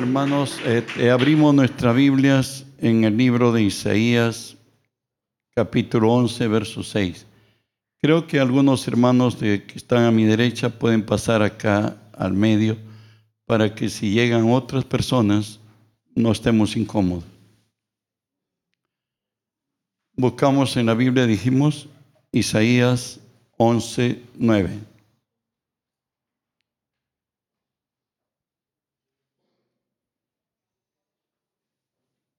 Hermanos, eh, eh, abrimos nuestras Biblias en el libro de Isaías, capítulo 11, verso 6. Creo que algunos hermanos que están a mi derecha pueden pasar acá al medio para que si llegan otras personas no estemos incómodos. Buscamos en la Biblia, dijimos, Isaías 11, 9.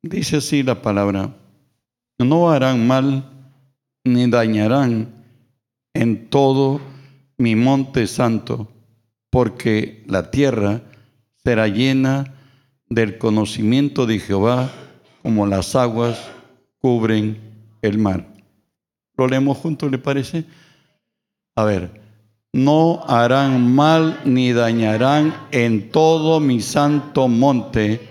Dice así la palabra, no harán mal ni dañarán en todo mi monte santo, porque la tierra será llena del conocimiento de Jehová como las aguas cubren el mar. ¿Lo leemos juntos, le parece? A ver, no harán mal ni dañarán en todo mi santo monte,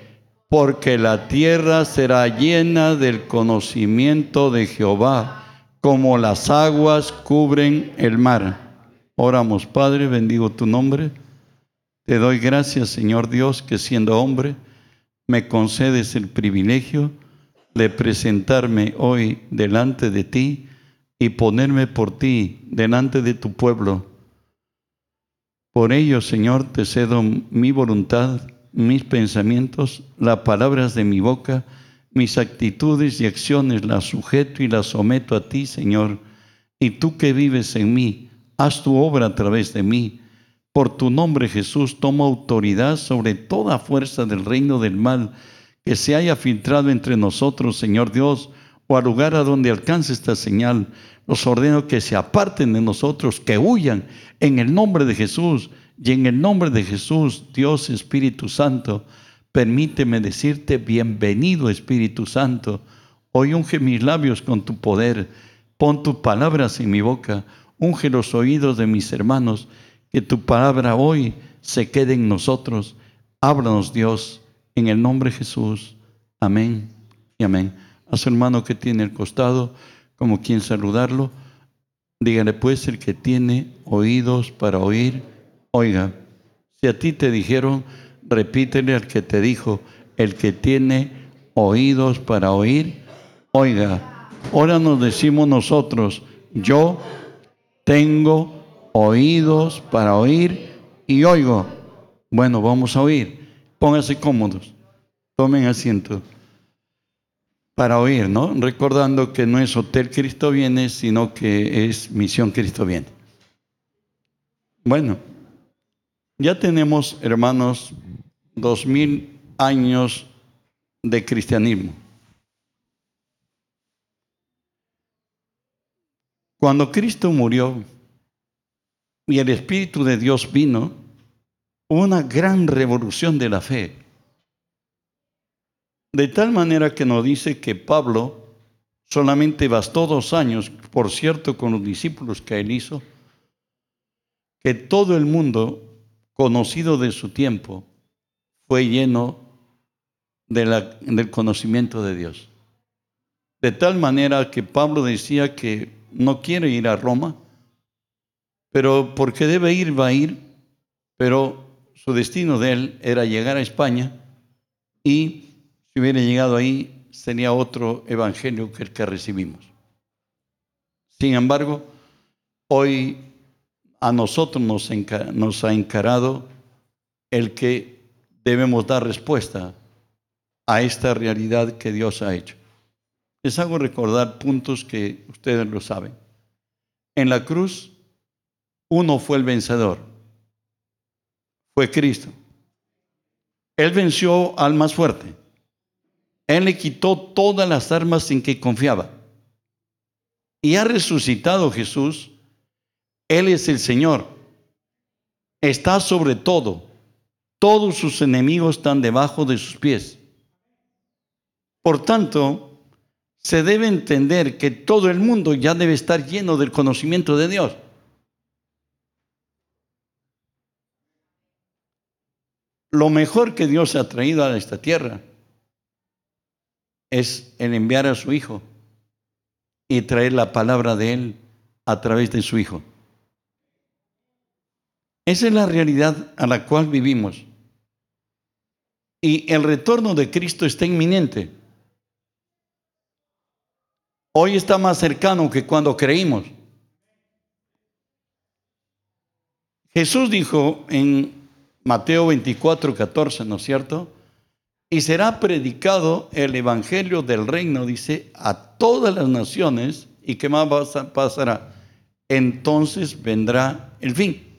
porque la tierra será llena del conocimiento de Jehová, como las aguas cubren el mar. Oramos, Padre, bendigo tu nombre. Te doy gracias, Señor Dios, que siendo hombre, me concedes el privilegio de presentarme hoy delante de ti y ponerme por ti delante de tu pueblo. Por ello, Señor, te cedo mi voluntad mis pensamientos, las palabras de mi boca, mis actitudes y acciones las sujeto y las someto a ti, Señor. Y tú que vives en mí, haz tu obra a través de mí. Por tu nombre, Jesús, toma autoridad sobre toda fuerza del reino del mal que se haya filtrado entre nosotros, Señor Dios, o al lugar a donde alcance esta señal. Los ordeno que se aparten de nosotros, que huyan en el nombre de Jesús y en el nombre de Jesús, Dios Espíritu Santo, permíteme decirte bienvenido Espíritu Santo. Hoy unge mis labios con tu poder. Pon tus palabras en mi boca. Unge los oídos de mis hermanos. Que tu palabra hoy se quede en nosotros. Háblanos Dios en el nombre de Jesús. Amén y amén. A su hermano que tiene el costado, como quien saludarlo, dígale pues el que tiene oídos para oír Oiga, si a ti te dijeron, repítele al que te dijo, el que tiene oídos para oír, oiga, ahora nos decimos nosotros, yo tengo oídos para oír y oigo. Bueno, vamos a oír. Pónganse cómodos. Tomen asiento. Para oír, ¿no? Recordando que no es Hotel Cristo viene, sino que es Misión Cristo viene. Bueno. Ya tenemos, hermanos, dos mil años de cristianismo. Cuando Cristo murió y el Espíritu de Dios vino, hubo una gran revolución de la fe. De tal manera que nos dice que Pablo solamente bastó dos años, por cierto, con los discípulos que él hizo, que todo el mundo conocido de su tiempo, fue lleno del conocimiento de Dios. De tal manera que Pablo decía que no quiere ir a Roma, pero porque debe ir, va a ir, pero su destino de él era llegar a España y si hubiera llegado ahí sería otro evangelio que el que recibimos. Sin embargo, hoy a nosotros nos, ha encarado el que debemos dar respuesta a esta realidad que Dios ha hecho. Les hago recordar puntos que ustedes lo saben. En la cruz, uno fue el vencedor, fue Cristo. Él venció al más fuerte. Él le quitó todas las armas en que confiaba. Y ha resucitado Jesús él es el Señor. Está sobre todo. Todos sus enemigos están debajo de sus pies. Por tanto, se debe entender que todo el mundo ya debe estar lleno del conocimiento de Dios. Lo mejor que Dios ha traído a esta tierra es el enviar a su Hijo y traer la palabra de Él a través de su Hijo. Esa es la realidad a la cual vivimos. Y el retorno de Cristo está inminente. Hoy está más cercano que cuando creímos. Jesús dijo en Mateo 24, 14, ¿no es cierto? Y será predicado el Evangelio del reino, dice, a todas las naciones. ¿Y qué más pasará? Entonces vendrá el fin.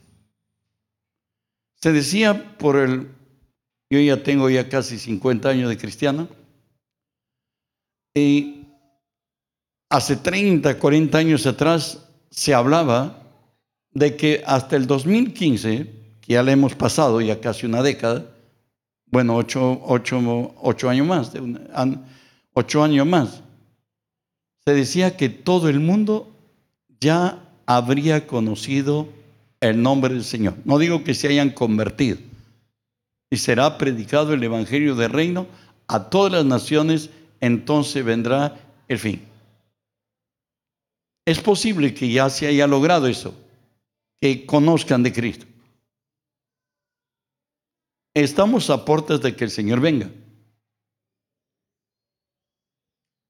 Se decía por el, yo ya tengo ya casi 50 años de cristiano, y hace 30, 40 años atrás se hablaba de que hasta el 2015, que ya le hemos pasado ya casi una década, bueno, ocho, ocho años más, ocho años más, se decía que todo el mundo ya habría conocido el nombre del Señor. No digo que se hayan convertido. Y será predicado el Evangelio del Reino a todas las naciones, entonces vendrá el fin. Es posible que ya se haya logrado eso que conozcan de Cristo. Estamos a puertas de que el Señor venga.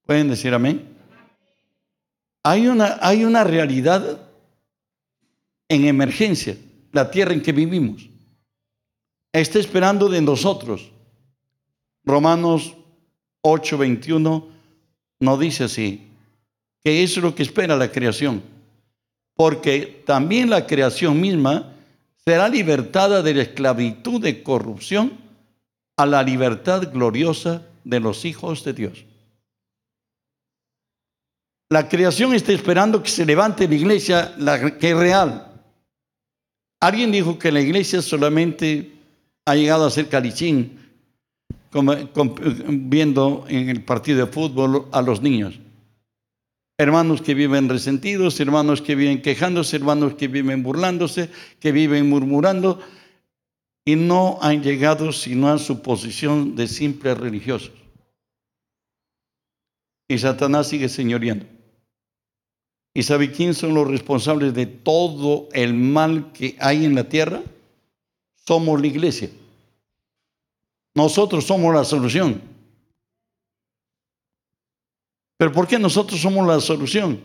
¿Pueden decir amén? Hay una, hay una realidad en emergencia, la tierra en que vivimos. Está esperando de nosotros. Romanos 8:21 nos dice así, que es lo que espera la creación porque también la creación misma será libertada de la esclavitud de corrupción a la libertad gloriosa de los hijos de Dios. La creación está esperando que se levante la iglesia, la que es real. Alguien dijo que la iglesia solamente ha llegado a ser calichín, viendo en el partido de fútbol a los niños hermanos que viven resentidos, hermanos que viven quejándose, hermanos que viven burlándose, que viven murmurando y no han llegado sino a su posición de simples religiosos. Y Satanás sigue señoreando. ¿Y sabe quién son los responsables de todo el mal que hay en la tierra? Somos la iglesia. Nosotros somos la solución. Pero ¿por qué nosotros somos la solución?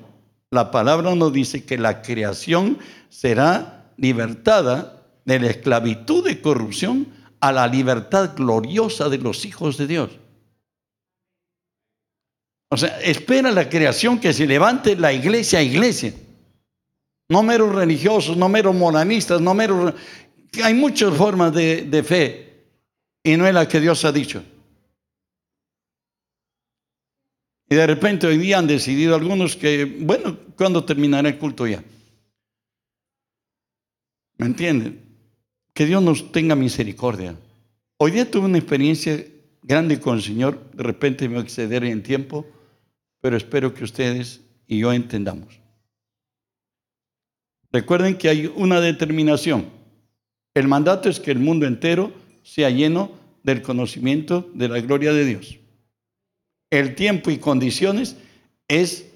La palabra nos dice que la creación será libertada de la esclavitud de corrupción a la libertad gloriosa de los hijos de Dios. O sea, espera la creación que se levante la iglesia a iglesia. No meros religiosos, no meros moranistas, no meros... Hay muchas formas de, de fe y no es la que Dios ha dicho. Y de repente hoy día han decidido algunos que, bueno, ¿cuándo terminará el culto ya? ¿Me entienden? Que Dios nos tenga misericordia. Hoy día tuve una experiencia grande con el Señor, de repente me excederé en tiempo, pero espero que ustedes y yo entendamos. Recuerden que hay una determinación. El mandato es que el mundo entero sea lleno del conocimiento de la gloria de Dios el tiempo y condiciones es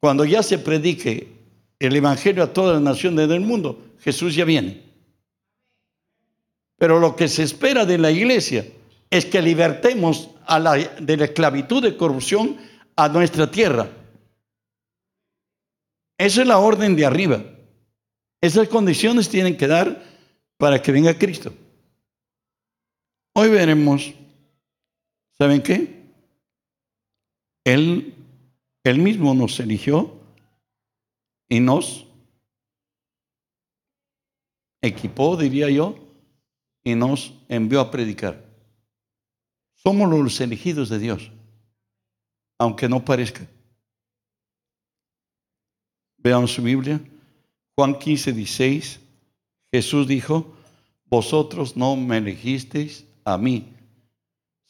cuando ya se predique el Evangelio a todas las naciones del mundo, Jesús ya viene. Pero lo que se espera de la iglesia es que libertemos a la, de la esclavitud de corrupción a nuestra tierra. Esa es la orden de arriba. Esas condiciones tienen que dar para que venga Cristo. Hoy veremos, ¿saben qué? Él, él mismo nos eligió y nos equipó, diría yo, y nos envió a predicar. Somos los elegidos de Dios, aunque no parezca. Vean su Biblia, Juan 15, 16, Jesús dijo, vosotros no me elegisteis a mí,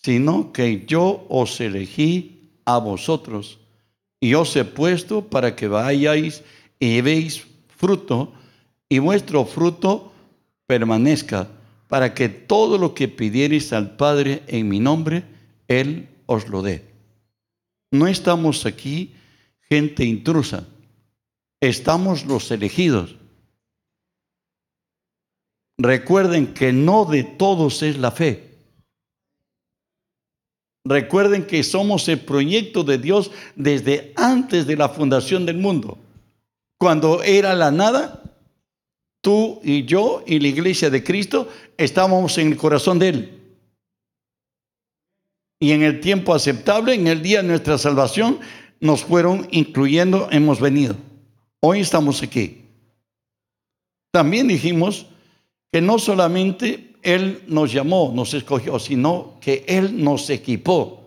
sino que yo os elegí a vosotros y os he puesto para que vayáis y llevéis fruto y vuestro fruto permanezca para que todo lo que pidierais al Padre en mi nombre, Él os lo dé. No estamos aquí gente intrusa, estamos los elegidos. Recuerden que no de todos es la fe. Recuerden que somos el proyecto de Dios desde antes de la fundación del mundo. Cuando era la nada, tú y yo y la iglesia de Cristo estábamos en el corazón de Él. Y en el tiempo aceptable, en el día de nuestra salvación, nos fueron incluyendo, hemos venido. Hoy estamos aquí. También dijimos que no solamente Él nos llamó, nos escogió, sino que Él nos equipó.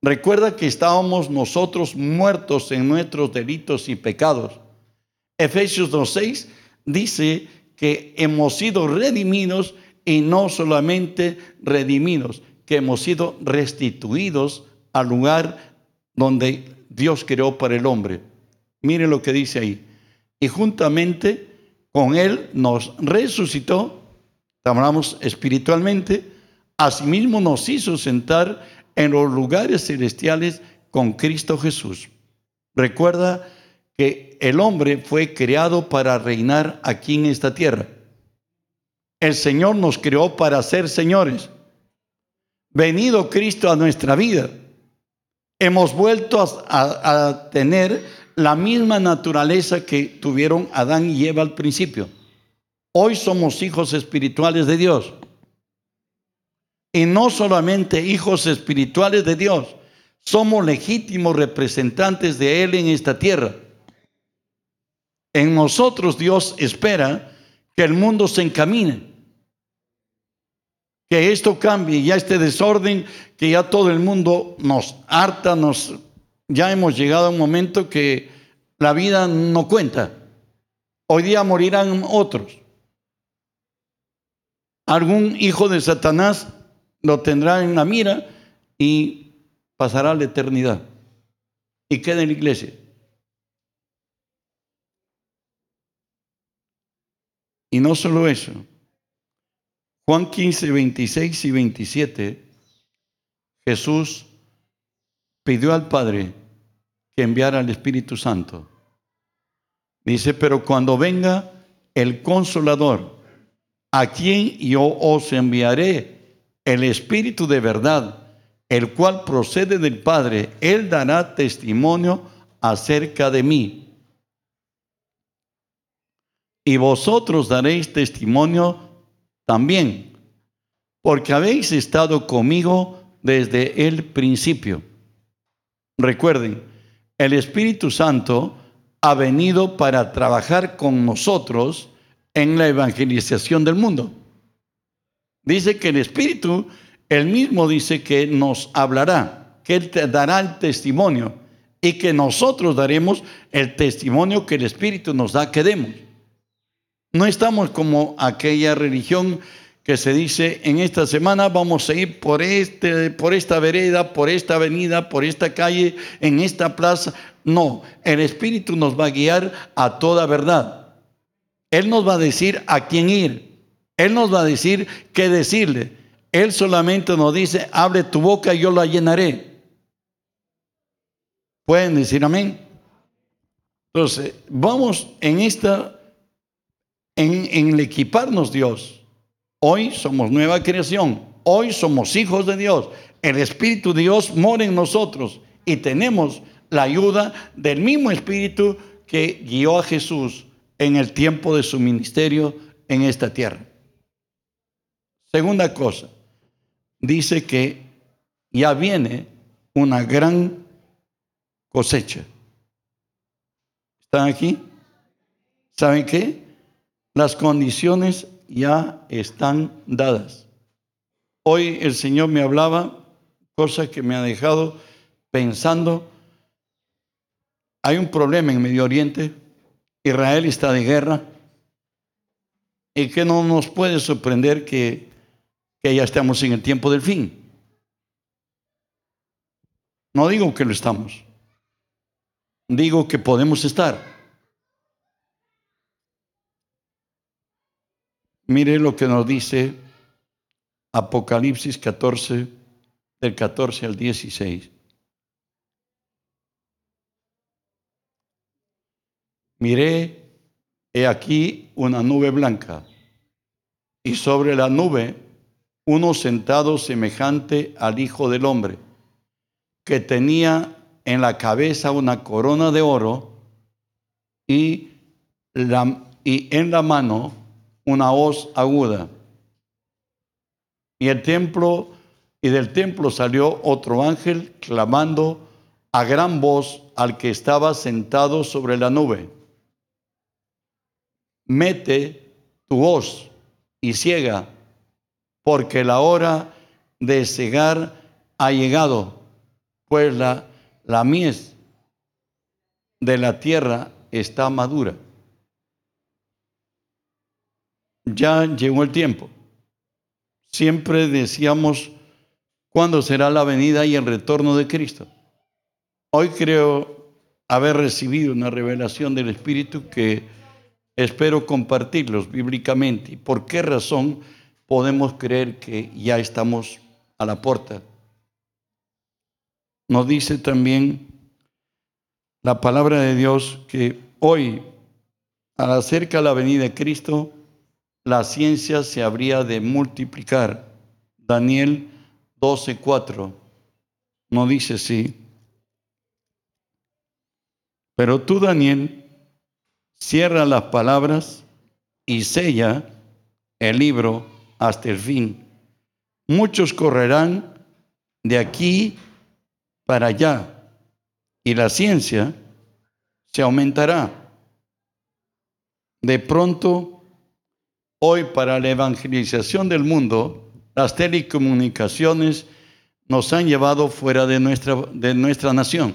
Recuerda que estábamos nosotros muertos en nuestros delitos y pecados. Efesios 2.6 dice que hemos sido redimidos y no solamente redimidos, que hemos sido restituidos al lugar donde Dios creó para el hombre. Mire lo que dice ahí. Y juntamente con Él nos resucitó, hablamos espiritualmente, asimismo nos hizo sentar en los lugares celestiales con Cristo Jesús. Recuerda que el hombre fue creado para reinar aquí en esta tierra. El Señor nos creó para ser señores. Venido Cristo a nuestra vida, hemos vuelto a, tener la misma naturaleza que tuvieron Adán y Eva al principio. Hoy somos hijos espirituales de Dios. Y no solamente hijos espirituales de Dios, somos legítimos representantes de Él en esta tierra. En nosotros Dios espera que el mundo se encamine, que esto cambie, ya este desorden, que ya todo el mundo nos harta, nos ya hemos llegado a un momento que la vida no cuenta. Hoy día morirán otros. Algún hijo de Satanás lo tendrá en la mira y pasará la eternidad. Y queda en la iglesia. Y no solo eso. Juan 15, 26 y 27, Jesús pidió al Padre que enviara al Espíritu Santo. Dice, pero cuando venga el consolador, a quien yo os enviaré el Espíritu de verdad, el cual procede del Padre, Él dará testimonio acerca de mí y vosotros daréis testimonio también, porque habéis estado conmigo desde el principio. Recuerden, el Espíritu Santo ha venido para trabajar con nosotros en la evangelización del mundo. Dice que el Espíritu, él mismo dice que nos hablará, que Él te dará el testimonio y que nosotros daremos el testimonio que el Espíritu nos da que demos. No estamos como aquella religión que se dice en esta semana vamos a ir por este por esta vereda, por esta avenida, por esta calle, en esta plaza. No, el espíritu nos va a guiar a toda verdad. Él nos va a decir a quién ir. Él nos va a decir qué decirle. Él solamente nos dice, abre tu boca y yo la llenaré. ¿Pueden decir amén? Entonces, vamos en esta en, el equiparnos Dios. Hoy somos nueva creación. Hoy somos hijos de Dios. El Espíritu de Dios mora en nosotros y tenemos la ayuda del mismo Espíritu que guió a Jesús en el tiempo de su ministerio en esta tierra. Segunda cosa, dice que ya viene una gran cosecha. ¿Están aquí? ¿Saben qué? Las condiciones ya están dadas. Hoy el Señor me hablaba, cosa que me ha dejado pensando. Hay un problema en Medio Oriente. Israel está de guerra. Y que no nos puede sorprender que, ya estamos en el tiempo del fin. No digo que lo estamos. Digo que podemos estar. Mire lo que nos dice Apocalipsis 14, del 14 al 16. Miré, he aquí una nube blanca, y sobre la nube uno sentado semejante al Hijo del Hombre, que tenía en la cabeza una corona de oro y, y en la mano una hoz aguda. Y el templo, y del templo salió otro ángel clamando a gran voz al que estaba sentado sobre la nube. Mete tu hoz y ciega, porque la hora de cegar ha llegado, pues la, la mies de la tierra está madura. Ya llegó el tiempo. Siempre decíamos, ¿cuándo será la venida y el retorno de Cristo? Hoy creo haber recibido una revelación del Espíritu que espero compartirlos bíblicamente. ¿Por qué razón podemos creer que ya estamos a la puerta? Nos dice también la palabra de Dios que hoy, al acerca la venida de Cristo, la ciencia se habría de multiplicar. Daniel 12:4 no dice sí. Pero tú, Daniel, cierra las palabras y sella el libro hasta el fin. Muchos correrán de aquí para allá y la ciencia se aumentará. De pronto, hoy para la evangelización del mundo, las telecomunicaciones nos han llevado fuera de nuestra, de nuestra nación.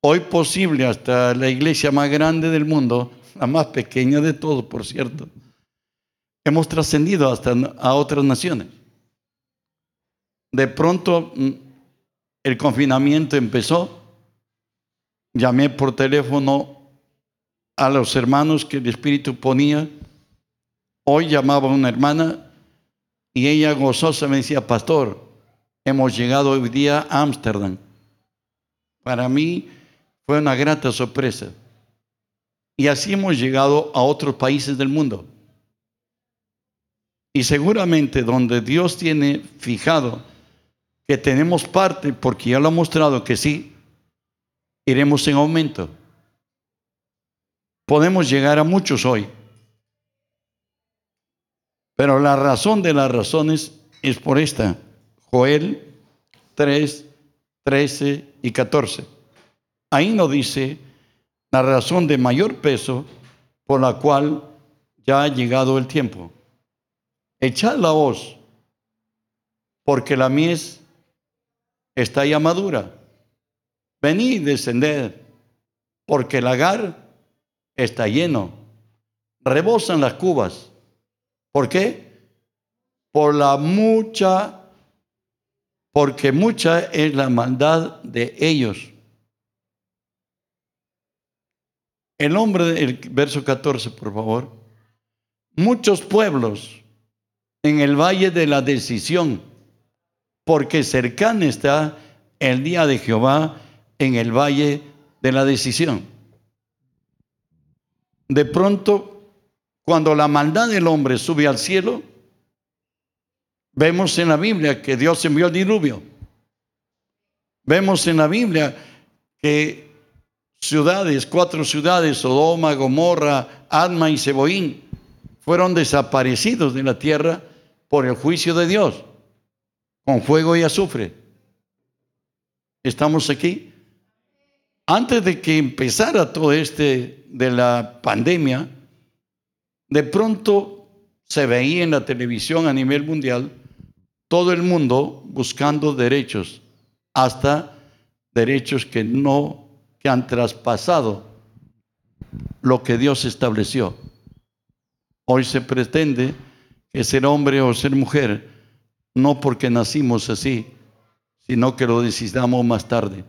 Hoy posible hasta la iglesia más grande del mundo, la más pequeña de todos, por cierto, hemos trascendido hasta a otras naciones. De pronto mm, el confinamiento empezó, llamé por teléfono a los hermanos que el Espíritu ponía. Hoy llamaba una hermana y ella gozosa me decía, pastor, hemos llegado hoy día a Ámsterdam. Para mí fue una grata sorpresa. Y así hemos llegado a otros países del mundo. Y seguramente donde Dios tiene fijado que tenemos parte, porque ya lo ha mostrado que sí, iremos en aumento. Podemos llegar a muchos hoy. Pero la razón de las razones es por esta. Joel 3, 13 y 14. Ahí nos dice la razón de mayor peso por la cual ya ha llegado el tiempo. Echad la hoz, porque la mies está ya madura. Venid, descended, porque el lagar está lleno. Rebosan las cubas. ¿Por qué? Por la mucha, porque mucha es la maldad de ellos. El nombre del verso 14, por favor. Muchos pueblos en el valle de la decisión, porque cercano está el día de Jehová en el valle de la decisión. De pronto, cuando la maldad del hombre sube al cielo, vemos en la Biblia que Dios envió el diluvio. Vemos en la Biblia que ciudades, cuatro ciudades, Sodoma, Gomorra, Adma y Seboín, fueron desaparecidos de la tierra por el juicio de Dios, con fuego y azufre. ¿Estamos aquí? Antes de que empezara todo este de la pandemia, de pronto se veía en la televisión a nivel mundial todo el mundo buscando derechos, hasta derechos que no que han traspasado lo que Dios estableció. Hoy se pretende que ser hombre o ser mujer, no porque nacimos así, sino que lo decidamos más tarde.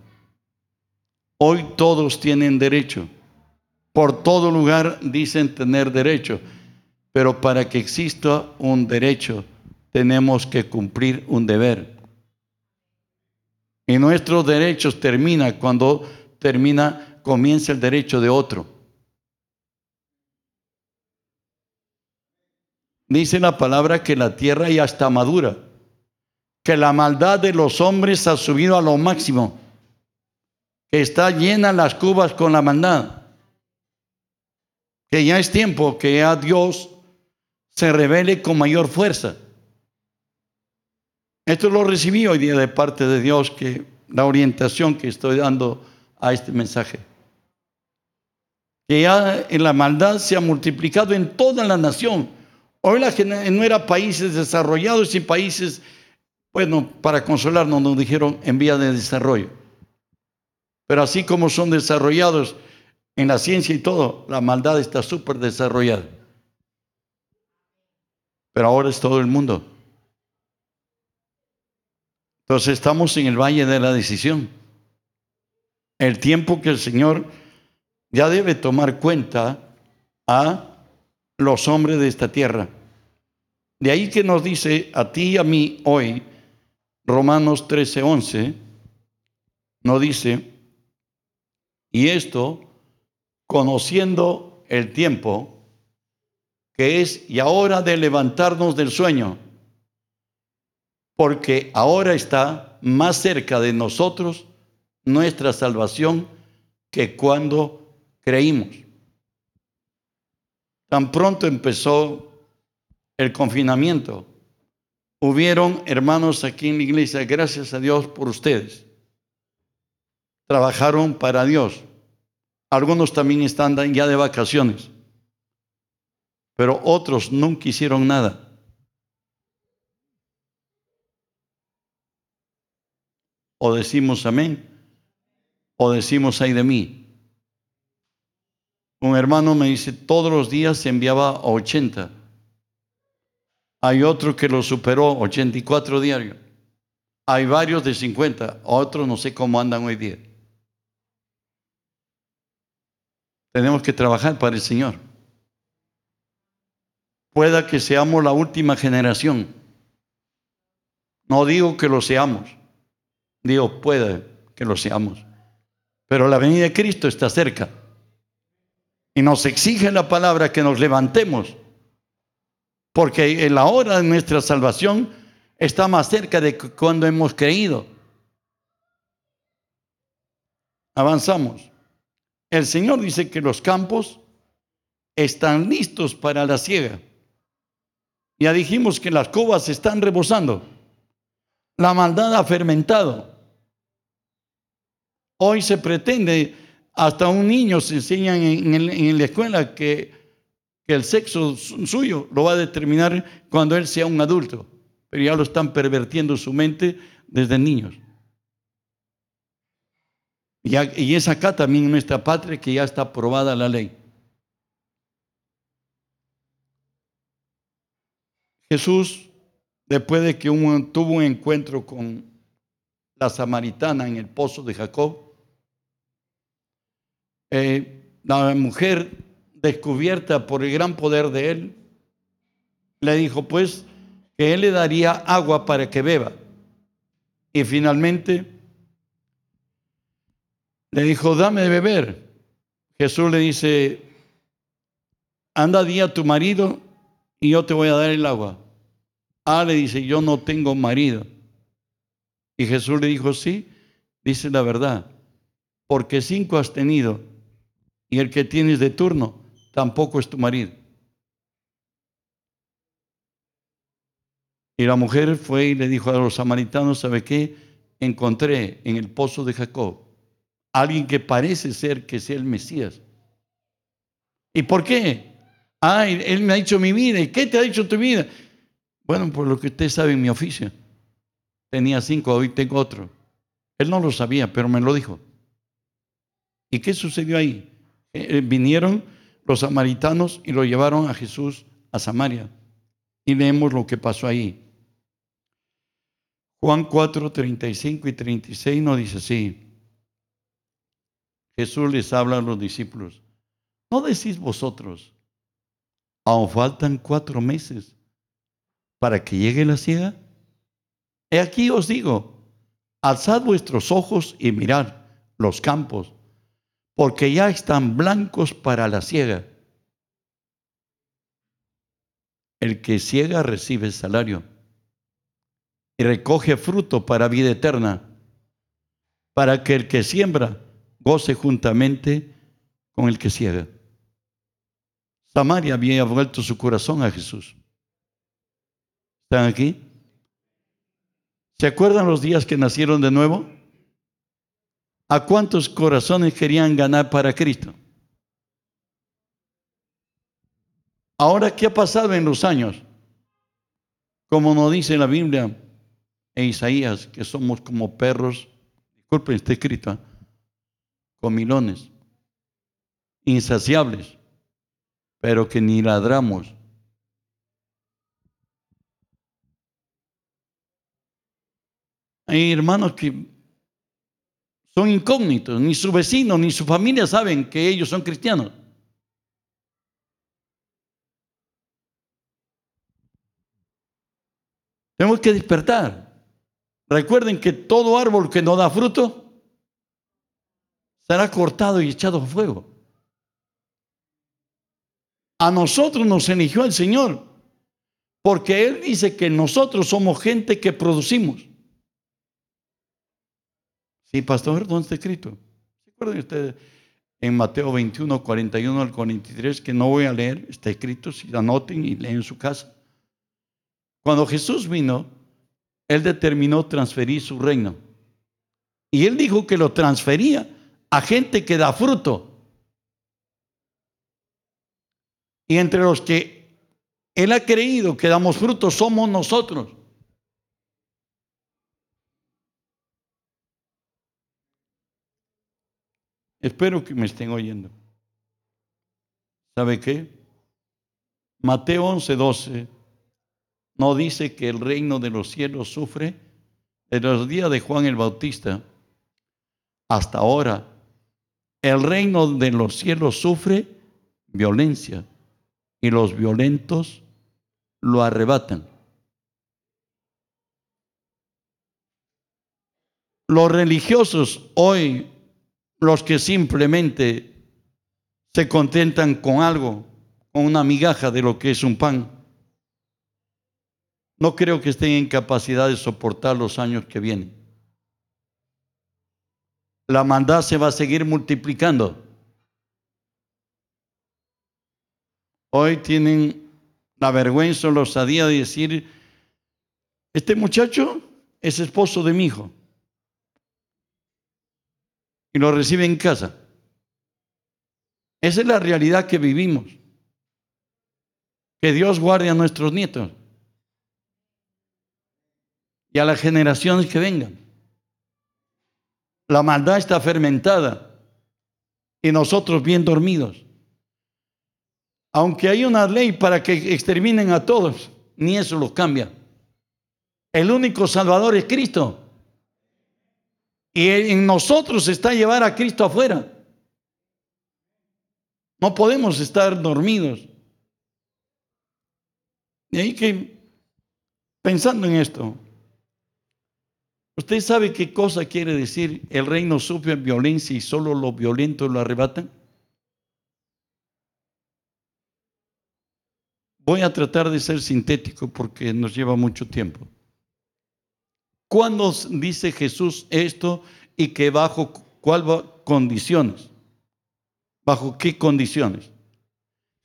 Hoy todos tienen derecho. Por todo lugar dicen tener derecho, pero para que exista un derecho tenemos que cumplir un deber. Y nuestros derechos terminan cuando termina, comienza el derecho de otro. Dice la palabra que la tierra ya está madura. que la maldad de los hombres ha subido a lo máximo, que está llena las cubas con la maldad, que ya es tiempo que a Dios se revele con mayor fuerza. Esto lo recibí hoy día de parte de Dios, que la orientación que estoy dando a este mensaje. Que ya en la maldad se ha multiplicado en toda la nación. Hoy la no era países desarrollados y países bueno, para consolarnos nos dijeron en vía de desarrollo. Pero así como son desarrollados en la ciencia y todo, la maldad está súper desarrollada. Pero ahora es todo el mundo. Entonces estamos en el valle de la decisión. El tiempo que el Señor ya debe tomar cuenta a los hombres de esta tierra. De ahí que nos dice a ti y a mí hoy, Romanos 13:11 nos dice, y esto conociendo el tiempo, que es y ahora de levantarnos del sueño, porque ahora está más cerca de nosotros nuestra salvación que cuando creímos. Tan pronto empezó el confinamiento, hubieron hermanos aquí en la iglesia, gracias a Dios por ustedes. Trabajaron para Dios. Algunos también están ya de vacaciones, pero otros nunca hicieron nada. O decimos amén, o decimos ay de mí. Un hermano me dice, todos los días se enviaba a 80 hay otro que lo superó, 84 diarios. Hay varios de 50, otros no sé cómo andan hoy día. Tenemos que trabajar para el Señor. Pueda que seamos la última generación. No digo que lo seamos. Digo, pueda que lo seamos. Pero la venida de Cristo está cerca. Y nos exige la palabra que nos levantemos porque en la hora de nuestra salvación está más cerca de cuando hemos creído. Avanzamos. El Señor dice que los campos están listos para la siega. Ya dijimos que las covas están rebosando. La maldad ha fermentado. Hoy se pretende, hasta un niño se enseña en, en la escuela que que el sexo suyo lo va a determinar cuando él sea un adulto, pero ya lo están pervertiendo su mente desde niños. Y, es acá también nuestra patria que ya está aprobada la ley. Jesús, después de que tuvo un encuentro con la samaritana en el pozo de Jacob, eh, la mujer descubierta por el gran poder de él, le dijo pues que él le daría agua para que beba. Y finalmente le dijo, dame de beber. Jesús le dice, anda día a tu marido y yo te voy a dar el agua. Ah, le dice, yo no tengo marido. Y Jesús le dijo, sí, dice la verdad, porque cinco has tenido y el que tienes de turno tampoco es tu marido. Y la mujer fue y le dijo a los samaritanos, ¿sabe qué? Encontré en el pozo de Jacob alguien que parece ser que sea el Mesías. ¿Y por qué? Ay, él me ha dicho mi vida. ¿Y qué te ha dicho tu vida? Bueno, por lo que usted sabe en mi oficio. Tenía cinco, hoy tengo otro. Él no lo sabía, pero me lo dijo. ¿Y qué sucedió ahí? Eh, eh, vinieron los samaritanos y lo llevaron a Jesús a Samaria. Y leemos lo que pasó ahí. Juan 4, 35 y 36 nos dice así. Jesús les habla a los discípulos. ¿No decís vosotros, aún faltan cuatro meses para que llegue la ciega? He aquí os digo, alzad vuestros ojos y mirad los campos porque ya están blancos para la ciega. El que ciega recibe salario. y recoge fruto para vida eterna, para que el que siembra goce juntamente con el que ciega. Samaria había vuelto su corazón a Jesús. ¿Están aquí? ¿Se acuerdan los días que nacieron de nuevo? ¿A cuántos corazones querían ganar para Cristo? Ahora, ¿qué ha pasado en los años? Como nos dice la Biblia en Isaías, que somos como perros, disculpen, está escrito, ¿eh? Comilones, insaciables, pero que ni ladramos. Hay hermanos que son incógnitos, ni su vecino ni su familia saben que ellos son cristianos. Tenemos que despertar. Recuerden que todo árbol que no da fruto será cortado y echado a fuego. A nosotros nos eligió el Señor, porque Él dice que nosotros somos gente que producimos. Sí, pastor, ¿dónde está escrito? ¿Se acuerdan ustedes en Mateo 21, 41 al 43, que no voy a leer, está escrito, si anoten y leen en su casa. Cuando Jesús vino, Él determinó transferir su reino. Y Él dijo que lo transfería a gente que da fruto. Y entre los que Él ha creído que damos fruto somos nosotros. Espero que me estén oyendo. ¿Sabe qué? Mateo 11, 12 no dice que el reino de los cielos sufre en los días de Juan el Bautista hasta ahora. El reino de los cielos sufre violencia y los violentos lo arrebatan. Los religiosos hoy, los que simplemente se contentan con algo, con una migaja de lo que es un pan, no creo que estén en capacidad de soportar los años que vienen. La maldad se va a seguir multiplicando. Hoy tienen la vergüenza la osadía de decir, este muchacho es esposo de mi hijo. Y lo recibe en casa. Esa es la realidad que vivimos. Que Dios guarde a nuestros nietos y a las generaciones que vengan. La maldad está fermentada y nosotros bien dormidos. Aunque hay una ley para que exterminen a todos, ni eso lo cambia. El único Salvador es Cristo. Y en nosotros está llevar a Cristo afuera. No podemos estar dormidos. Y ahí que, pensando en esto, ¿Usted sabe qué cosa quiere decir el reino sufre violencia y solo los violentos lo arrebatan? Voy a tratar de ser sintético porque nos lleva mucho tiempo. ¿Cuándo dice Jesús esto y que bajo cuál condiciones? ¿Bajo qué condiciones?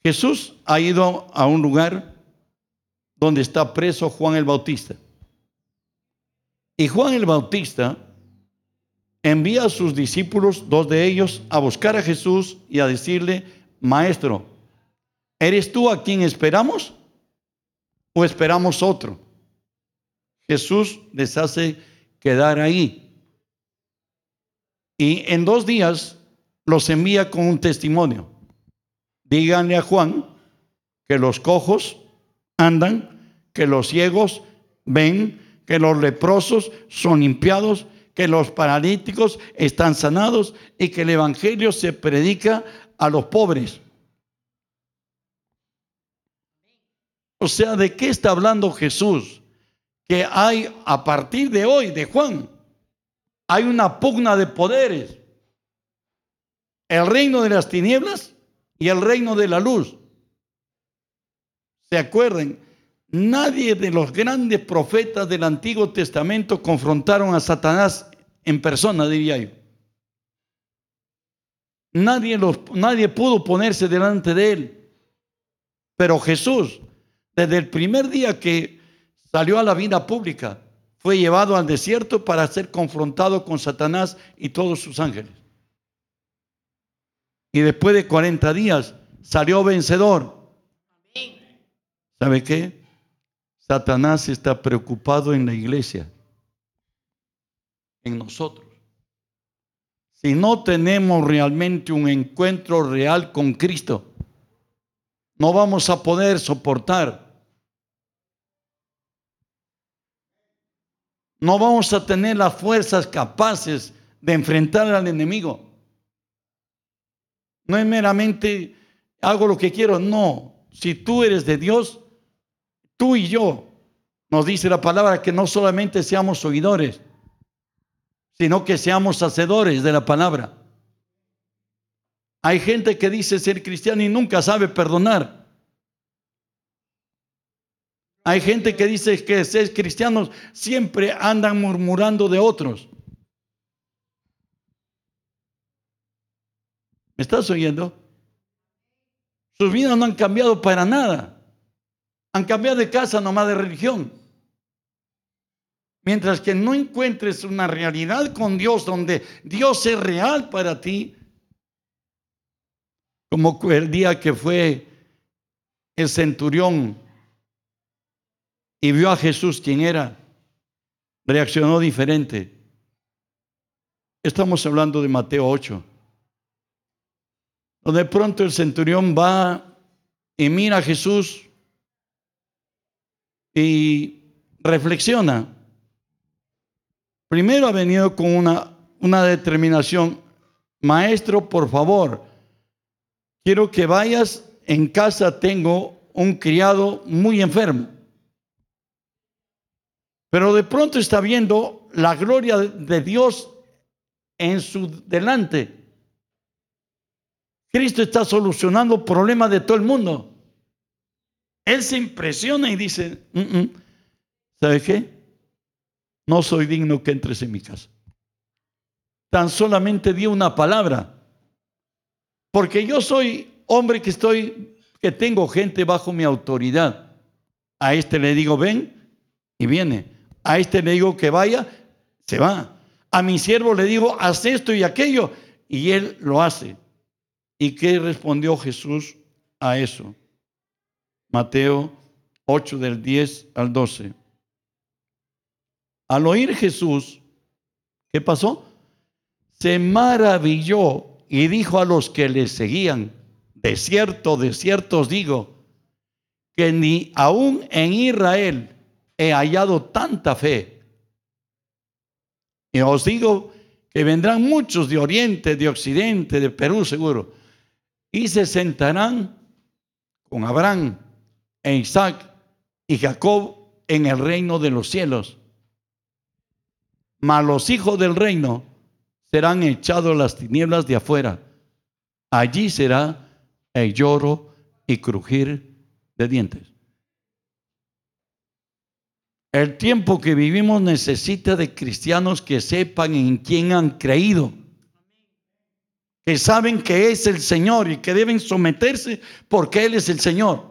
Jesús ha ido a un lugar donde está preso Juan el Bautista. Y Juan el Bautista envía a sus discípulos, dos de ellos, a buscar a Jesús y a decirle, Maestro, ¿eres tú a quien esperamos o esperamos otro? Jesús les hace quedar ahí. Y en dos días los envía con un testimonio. Díganle a Juan que los cojos andan, que los ciegos ven, que los leprosos son limpiados, que los paralíticos están sanados y que el Evangelio se predica a los pobres. O sea, ¿de qué está hablando Jesús? Que hay a partir de hoy, de Juan, hay una pugna de poderes. El reino de las tinieblas y el reino de la luz. ¿Se acuerden? Nadie de los grandes profetas del Antiguo Testamento confrontaron a Satanás en persona, diría yo. Nadie, nadie pudo ponerse delante de él. Pero Jesús, desde el primer día que salió a la vida pública, fue llevado al desierto para ser confrontado con Satanás y todos sus ángeles. Y después de 40 días salió vencedor. ¿Sabe qué? Satanás está preocupado en la iglesia, en nosotros. Si no tenemos realmente un encuentro real con Cristo, no vamos a poder soportar. No vamos a tener las fuerzas capaces de enfrentar al enemigo. No es meramente hago lo que quiero, no. Si tú eres de Dios, tú y yo, nos dice la palabra que no solamente seamos oidores, sino que seamos hacedores de la palabra. Hay gente que dice ser cristiano y nunca sabe perdonar. Hay gente que dice que ser cristianos siempre andan murmurando de otros. ¿Me estás oyendo? Sus vidas no han cambiado para nada. Han cambiado de casa nomás de religión. Mientras que no encuentres una realidad con Dios donde Dios es real para ti, como el día que fue el centurión y vio a Jesús quien era, reaccionó diferente. Estamos hablando de Mateo 8 de pronto el centurión va y mira a Jesús y reflexiona. Primero ha venido con una, una determinación, maestro, por favor, quiero que vayas, en casa tengo un criado muy enfermo. Pero de pronto está viendo la gloria de Dios en su delante. Cristo está solucionando problemas de todo el mundo. Él se impresiona y dice, mm, mm, ¿sabe qué? No soy digno que entres en mi casa. Tan solamente dio una palabra. Porque yo soy hombre que estoy, que tengo gente bajo mi autoridad. A este le digo, ven y viene. A este le digo que vaya, se va. A mi siervo le digo, haz esto y aquello. Y él lo hace. ¿Y qué respondió Jesús a eso? Mateo 8 del 10 al 12. Al oír Jesús, ¿qué pasó? Se maravilló y dijo a los que le seguían, de cierto, de cierto os digo, que ni aún en Israel he hallado tanta fe. Y os digo que vendrán muchos de oriente, de occidente, de Perú seguro, y se sentarán con Abraham e Isaac y Jacob en el reino de los cielos. Mas los hijos del reino serán echados las tinieblas de afuera. Allí será el lloro y crujir de dientes. El tiempo que vivimos necesita de cristianos que sepan en quién han creído que saben que es el Señor y que deben someterse porque Él es el Señor.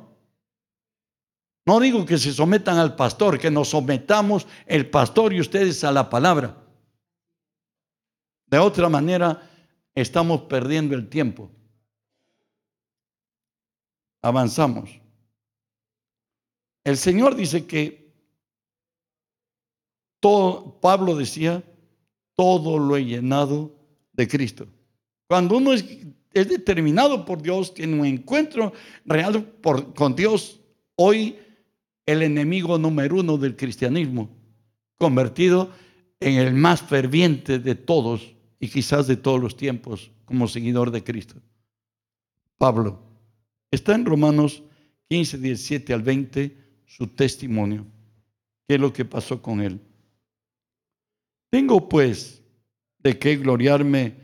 No digo que se sometan al pastor, que nos sometamos el pastor y ustedes a la palabra. De otra manera, estamos perdiendo el tiempo. Avanzamos. El Señor dice que todo, Pablo decía, todo lo he llenado de Cristo. Cuando uno es, determinado por Dios, tiene un encuentro real con Dios, hoy el enemigo número uno del cristianismo, convertido en el más ferviente de todos y quizás de todos los tiempos como seguidor de Cristo. Pablo, está en Romanos 15, 17 al 20 su testimonio. ¿Qué es lo que pasó con él? Tengo pues de qué gloriarme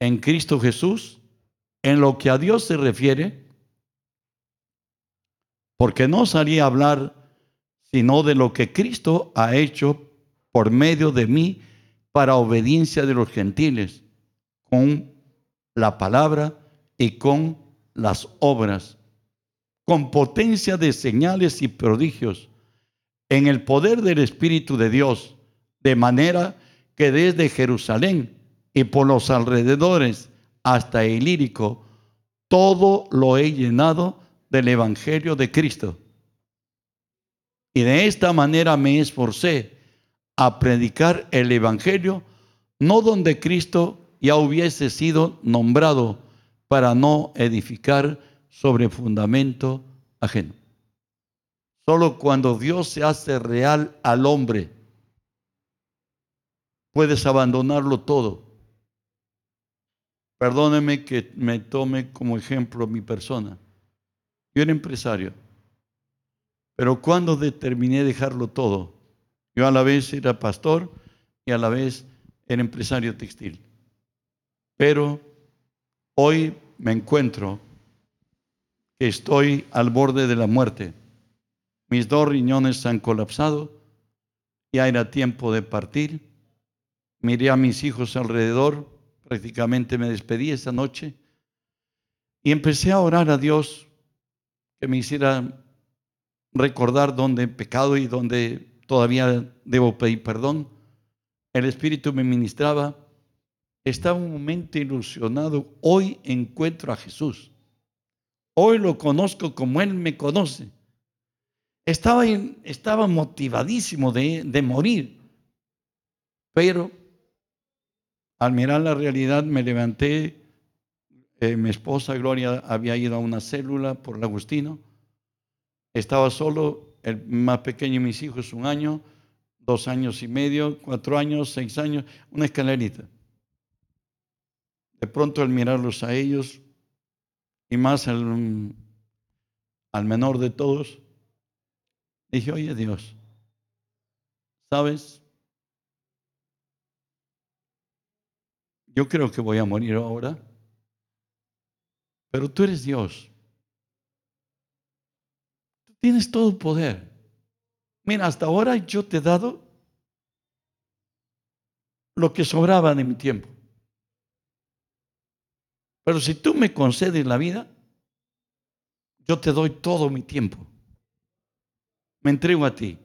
en Cristo Jesús, en lo que a Dios se refiere, porque no salía a hablar sino de lo que Cristo ha hecho por medio de mí para obediencia de los gentiles, con la palabra y con las obras, con potencia de señales y prodigios, en el poder del Espíritu de Dios, de manera que desde Jerusalén y por los alrededores hasta el lírico, todo lo he llenado del Evangelio de Cristo. Y de esta manera me esforcé a predicar el Evangelio, no donde Cristo ya hubiese sido nombrado para no edificar sobre fundamento ajeno. Solo cuando Dios se hace real al hombre, puedes abandonarlo todo. Perdóneme que me tome como ejemplo mi persona. Yo era empresario, pero cuando determiné dejarlo todo, yo a la vez era pastor y a la vez era empresario textil. Pero hoy me encuentro que estoy al borde de la muerte. Mis dos riñones han colapsado, ya era tiempo de partir. Miré a mis hijos alrededor, prácticamente me despedí esa noche y empecé a orar a Dios que me hiciera recordar dónde he pecado y dónde todavía debo pedir perdón. El Espíritu me ministraba. Estaba un momento ilusionado. Hoy encuentro a Jesús. Hoy lo conozco como Él me conoce. Estaba, estaba motivadísimo de, de morir. Pero al mirar la realidad me levanté. Eh, mi esposa Gloria había ido a una célula por el Agustino. Estaba solo el más pequeño de mis hijos un año, dos años y medio, cuatro años, seis años, una escalerita. De pronto al mirarlos a ellos, y más al, al menor de todos, dije, oye Dios, ¿sabes? Yo creo que voy a morir ahora, pero tú eres Dios. Tienes todo poder. Mira, hasta ahora yo te he dado lo que sobraba de mi tiempo. Pero si tú me concedes la vida, yo te doy todo mi tiempo. Me entrego a ti.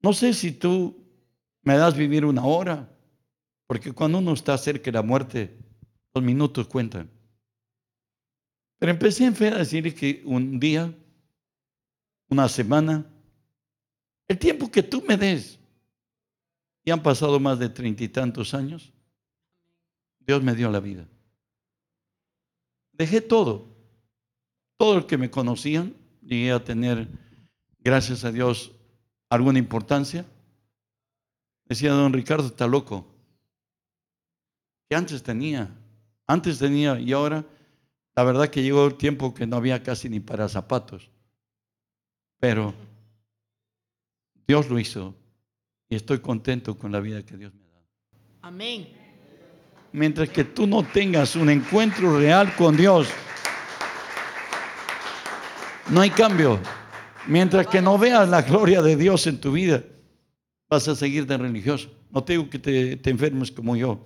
No sé si tú me das vivir una hora, porque cuando uno está cerca de la muerte, los minutos cuentan. Pero empecé en fe a decir que un día una semana, el tiempo que tú me des. Y han pasado más de treinta y tantos años. Dios me dio la vida. Dejé todo. Todo el que me conocían, llegué a tener, gracias a Dios, alguna importancia. Decía don Ricardo, está loco. Que antes tenía, antes tenía y ahora, la verdad que llegó el tiempo que no había casi ni para zapatos. Pero Dios lo hizo y estoy contento con la vida que Dios me ha dado. Amén. Mientras que tú no tengas un encuentro real con Dios, no hay cambio. Mientras que no veas la gloria de Dios en tu vida, vas a seguir de religioso. No te digo que te, te enfermes como yo.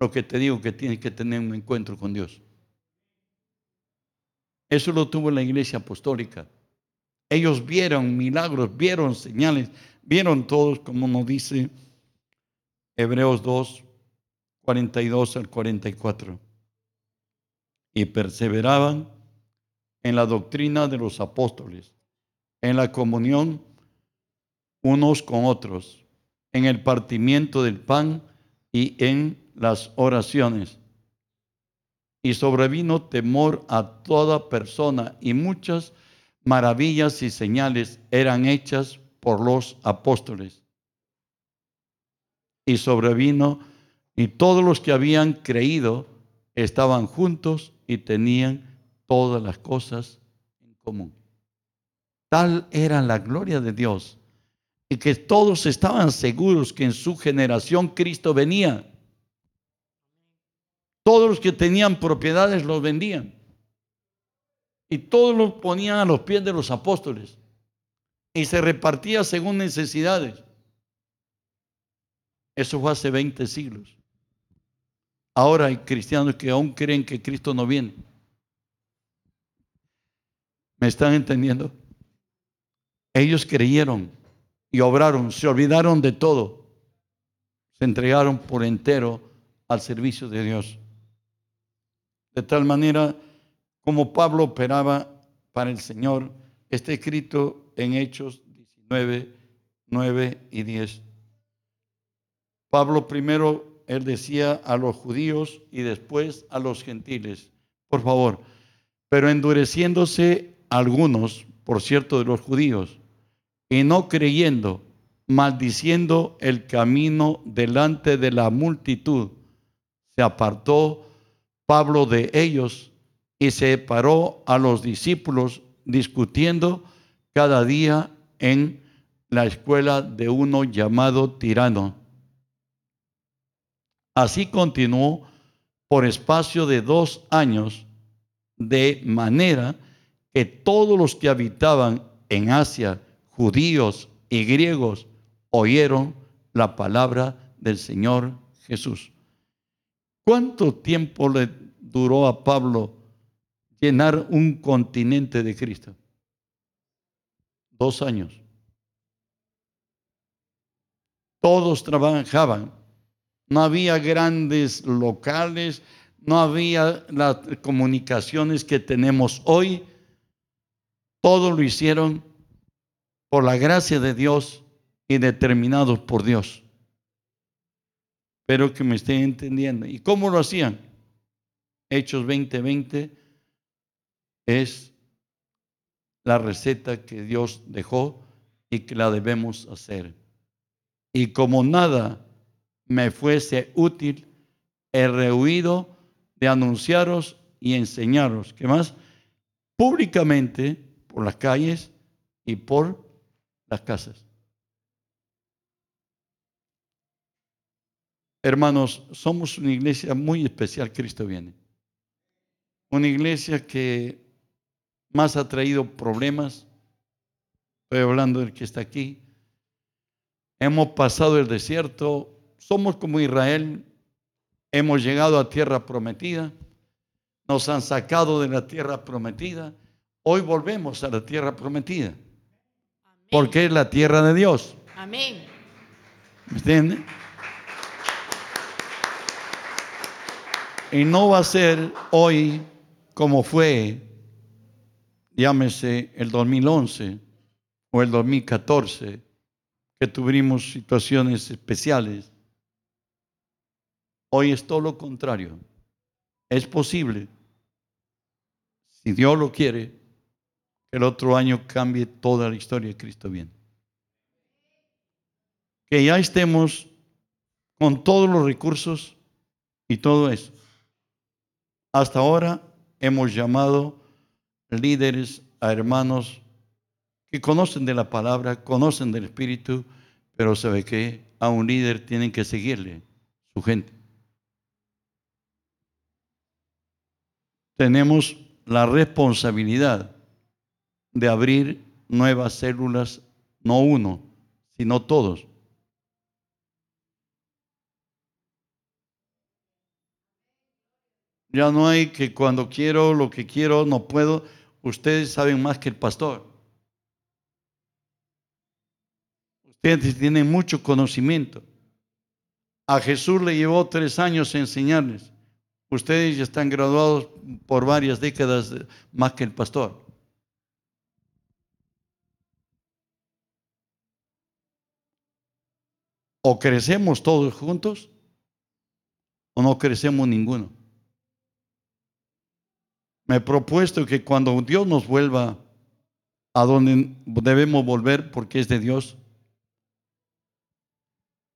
Lo que te digo que tienes que tener un encuentro con Dios. Eso lo tuvo la iglesia apostólica. Ellos vieron milagros, vieron señales, vieron todos, como nos dice Hebreos 2, 42 al 44. Y perseveraban en la doctrina de los apóstoles, en la comunión unos con otros, en el partimiento del pan y en las oraciones. Y sobrevino temor a toda persona y muchas maravillas y señales eran hechas por los apóstoles. Y sobrevino, y todos los que habían creído estaban juntos y tenían todas las cosas en común. Tal era la gloria de Dios y que todos estaban seguros que en su generación Cristo venía. Todos los que tenían propiedades los vendían y todos los ponían a los pies de los apóstoles. y se repartía según necesidades. Eso fue hace 20 siglos. Ahora hay cristianos que aún creen que Cristo no viene. ¿Me están entendiendo? Ellos creyeron y obraron, se olvidaron de todo, se entregaron por entero al servicio de Dios. De tal manera como Pablo operaba para el Señor, está escrito en Hechos 19, 9 y 10. Pablo primero, él decía a los judíos y después a los gentiles, por favor, pero endureciéndose algunos, por cierto, de los judíos, y no creyendo, maldiciendo el camino delante de la multitud, se apartó Pablo de ellos y se paró a los discípulos discutiendo cada día en la escuela de uno llamado tirano. Así continuó por espacio de dos años, de manera que todos los que habitaban en Asia, judíos y griegos, oyeron la palabra del Señor Jesús. ¿Cuánto tiempo le duró a Pablo llenar un continente de Cristo? Dos años. Todos trabajaban. No había grandes locales, no había las comunicaciones que tenemos hoy. Todo lo hicieron por la gracia de Dios y determinados por Dios. Espero que me estén entendiendo. ¿Y cómo lo hacían? Hechos 20:20 es la receta que Dios dejó y que la debemos hacer. Y como nada me fuese útil, he rehuido de anunciaros y enseñaros, ¿qué más? Públicamente por las calles y por las casas. Hermanos, somos una iglesia muy especial, Cristo viene. Una iglesia que más ha traído problemas, estoy hablando del que está aquí. Hemos pasado el desierto, somos como Israel, hemos llegado a tierra prometida, nos han sacado de la tierra prometida, hoy volvemos a la tierra prometida, porque es la tierra de Dios. Amén. ¿Me entienden? Y no va a ser hoy como fue, llámese el 2011 o el 2014, que tuvimos situaciones especiales. Hoy es todo lo contrario. Es posible, si Dios lo quiere, que el otro año cambie toda la historia de Cristo bien. Que ya estemos con todos los recursos y todo eso. Hasta ahora hemos llamado líderes a hermanos que conocen de la palabra, conocen del Espíritu, pero sabe que a un líder tienen que seguirle su gente. Tenemos la responsabilidad de abrir nuevas células, no uno, sino todos. Ya no hay que cuando quiero lo que quiero, no puedo. Ustedes saben más que el pastor. Ustedes tienen mucho conocimiento. A Jesús le llevó tres años enseñarles. Ustedes ya están graduados por varias décadas más que el pastor. O crecemos todos juntos o no crecemos ninguno. Me he propuesto que cuando Dios nos vuelva a donde debemos volver porque es de Dios,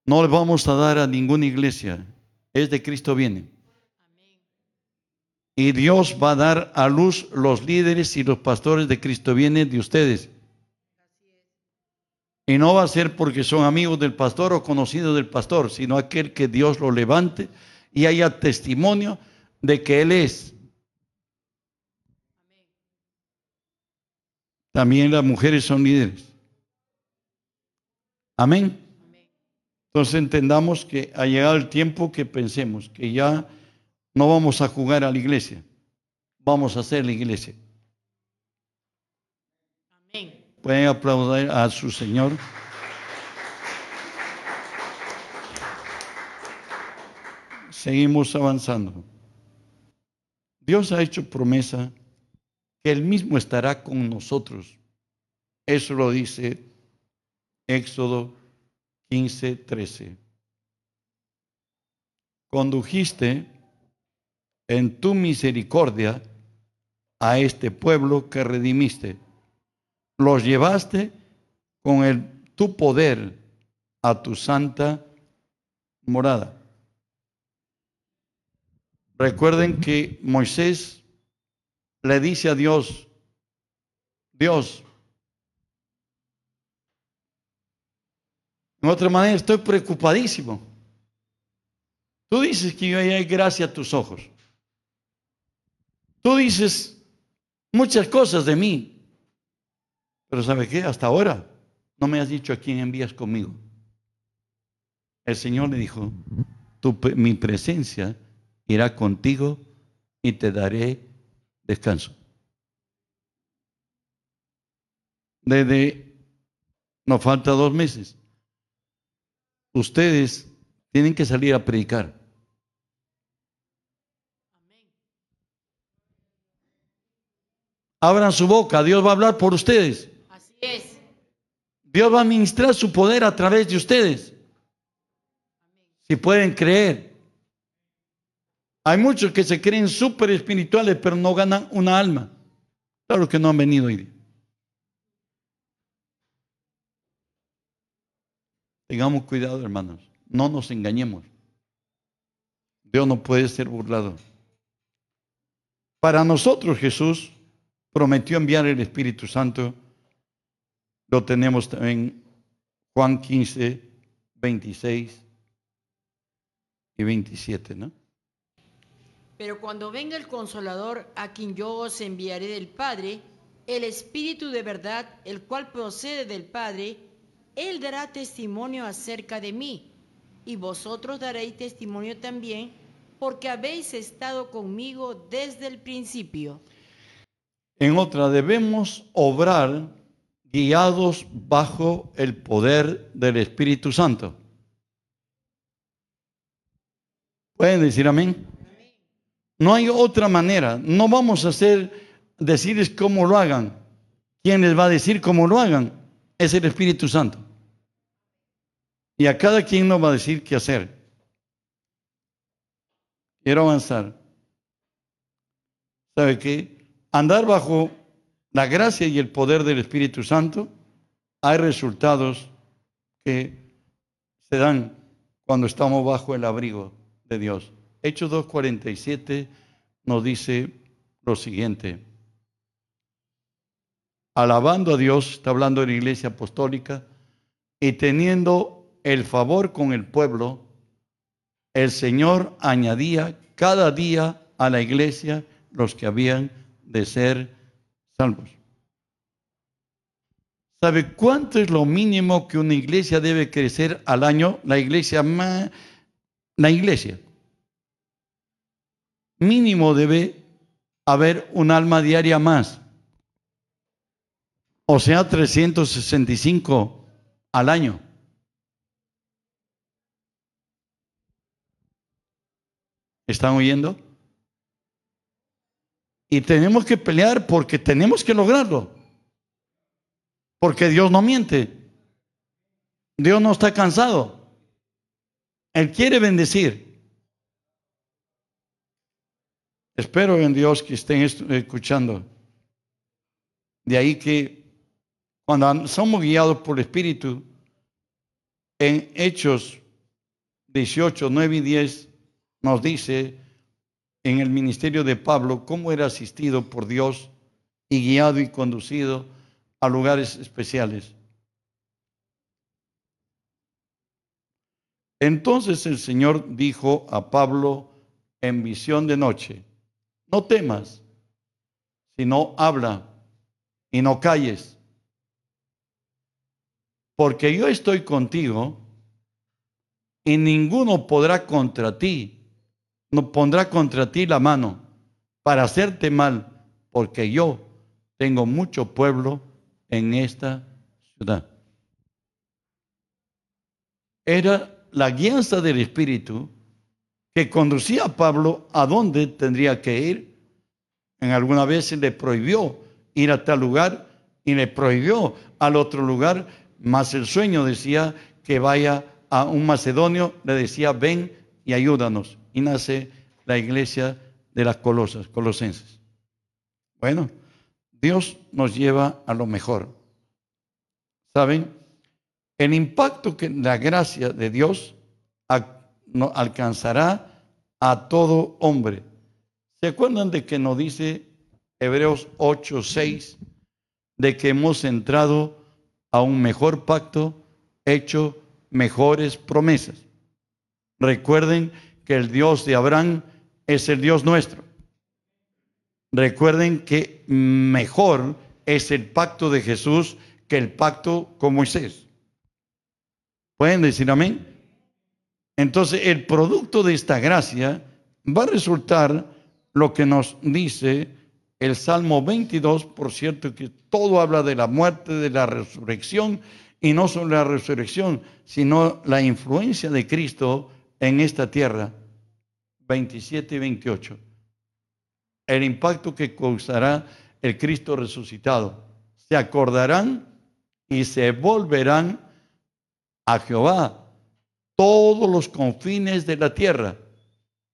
no le vamos a dar a ninguna iglesia, es de Cristo viene. Y Dios va a dar a luz los líderes y los pastores de Cristo vienen de ustedes. Y no va a ser porque son amigos del pastor o conocidos del pastor, sino aquel que Dios lo levante y haya testimonio de que Él es También las mujeres son líderes. Amén. Entonces entendamos que ha llegado el tiempo que pensemos que ya no vamos a jugar a la iglesia, vamos a hacer la iglesia. Amén. Pueden aplaudir a su Señor. Seguimos avanzando. Dios ha hecho promesa que Él mismo estará con nosotros. Eso lo dice Éxodo 15, 13. Condujiste en tu misericordia a este pueblo que redimiste. Los llevaste con el, tu poder a tu santa morada. Recuerden que Moisés le dice a Dios, Dios, en otra manera estoy preocupadísimo. Tú dices que yo hay gracia a tus ojos. Tú dices muchas cosas de mí, pero ¿sabe qué? Hasta ahora no me has dicho a quién envías conmigo. El Señor le dijo, mi presencia irá contigo y te daré descanso. Desde, nos falta dos meses. Ustedes tienen que salir a predicar. Abran su boca, Dios va a hablar por ustedes. Así es. Dios va a ministrar su poder a través de ustedes. Si pueden creer. Hay muchos que se creen súper espirituales, pero no ganan una alma. Claro que no han venido hoy Tengamos cuidado, hermanos. No nos engañemos. Dios no puede ser burlado. Para nosotros Jesús prometió enviar el Espíritu Santo. Lo tenemos también Juan 15, 26 y 27, ¿no? Pero cuando venga el consolador a quien yo os enviaré del Padre, el Espíritu de verdad, el cual procede del Padre, Él dará testimonio acerca de mí, y vosotros daréis testimonio también, porque habéis estado conmigo desde el principio. En otra, debemos obrar guiados bajo el poder del Espíritu Santo. ¿Pueden decir amén? No hay otra manera. No vamos a hacer, decirles cómo lo hagan. ¿Quién les va a decir cómo lo hagan? Es el Espíritu Santo. Y a cada quien nos va a decir qué hacer. Quiero avanzar. ¿Sabe qué? Andar bajo la gracia y el poder del Espíritu Santo, hay resultados que se dan cuando estamos bajo el abrigo de Dios. Hechos 2.47 nos dice lo siguiente. Alabando a Dios, está hablando de la iglesia apostólica, y teniendo el favor con el pueblo, el Señor añadía cada día a la iglesia los que habían de ser salvos. ¿Sabe cuánto es lo mínimo que una iglesia debe crecer al año? La iglesia más, la iglesia mínimo debe haber un alma diaria más. O sea, 365 al año. ¿Están oyendo? Y tenemos que pelear porque tenemos que lograrlo. Porque Dios no miente. Dios no está cansado. Él quiere bendecir. Espero en Dios que estén escuchando. De ahí que cuando somos guiados por el Espíritu, en Hechos 18, 9 y 10 nos dice en el ministerio de Pablo cómo era asistido por Dios y guiado y conducido a lugares especiales. Entonces el Señor dijo a Pablo en visión de noche, no temas, sino habla y no calles. porque yo estoy contigo y ninguno podrá contra ti, no pondrá contra ti la mano para hacerte mal, porque yo tengo mucho pueblo en esta ciudad. Era la guianza del Espíritu que conducía a Pablo a dónde tendría que ir. En alguna vez le prohibió ir a tal lugar y le prohibió al otro lugar, mas el sueño decía que vaya a un macedonio, le decía, ven y ayúdanos. Y nace la iglesia de las Colosas, Colosenses. Bueno, Dios nos lleva a lo mejor. ¿Saben? El impacto que la gracia de Dios alcanzará a todo hombre. ¿Se acuerdan de que nos dice Hebreos 8, 6? De que hemos entrado a un mejor pacto hecho mejores promesas. Recuerden que el Dios de Abraham es el Dios nuestro. Recuerden que mejor es el pacto de Jesús que el pacto con Moisés. ¿Pueden decir amén? Entonces el producto de esta gracia va a resultar lo que nos dice el Salmo 22, por cierto, que todo habla de la muerte, de la resurrección, y no solo la resurrección, sino la influencia de Cristo en esta tierra. 27 y 28. El impacto que causará el Cristo resucitado. Se acordarán y se volverán a Jehová todos los confines de la tierra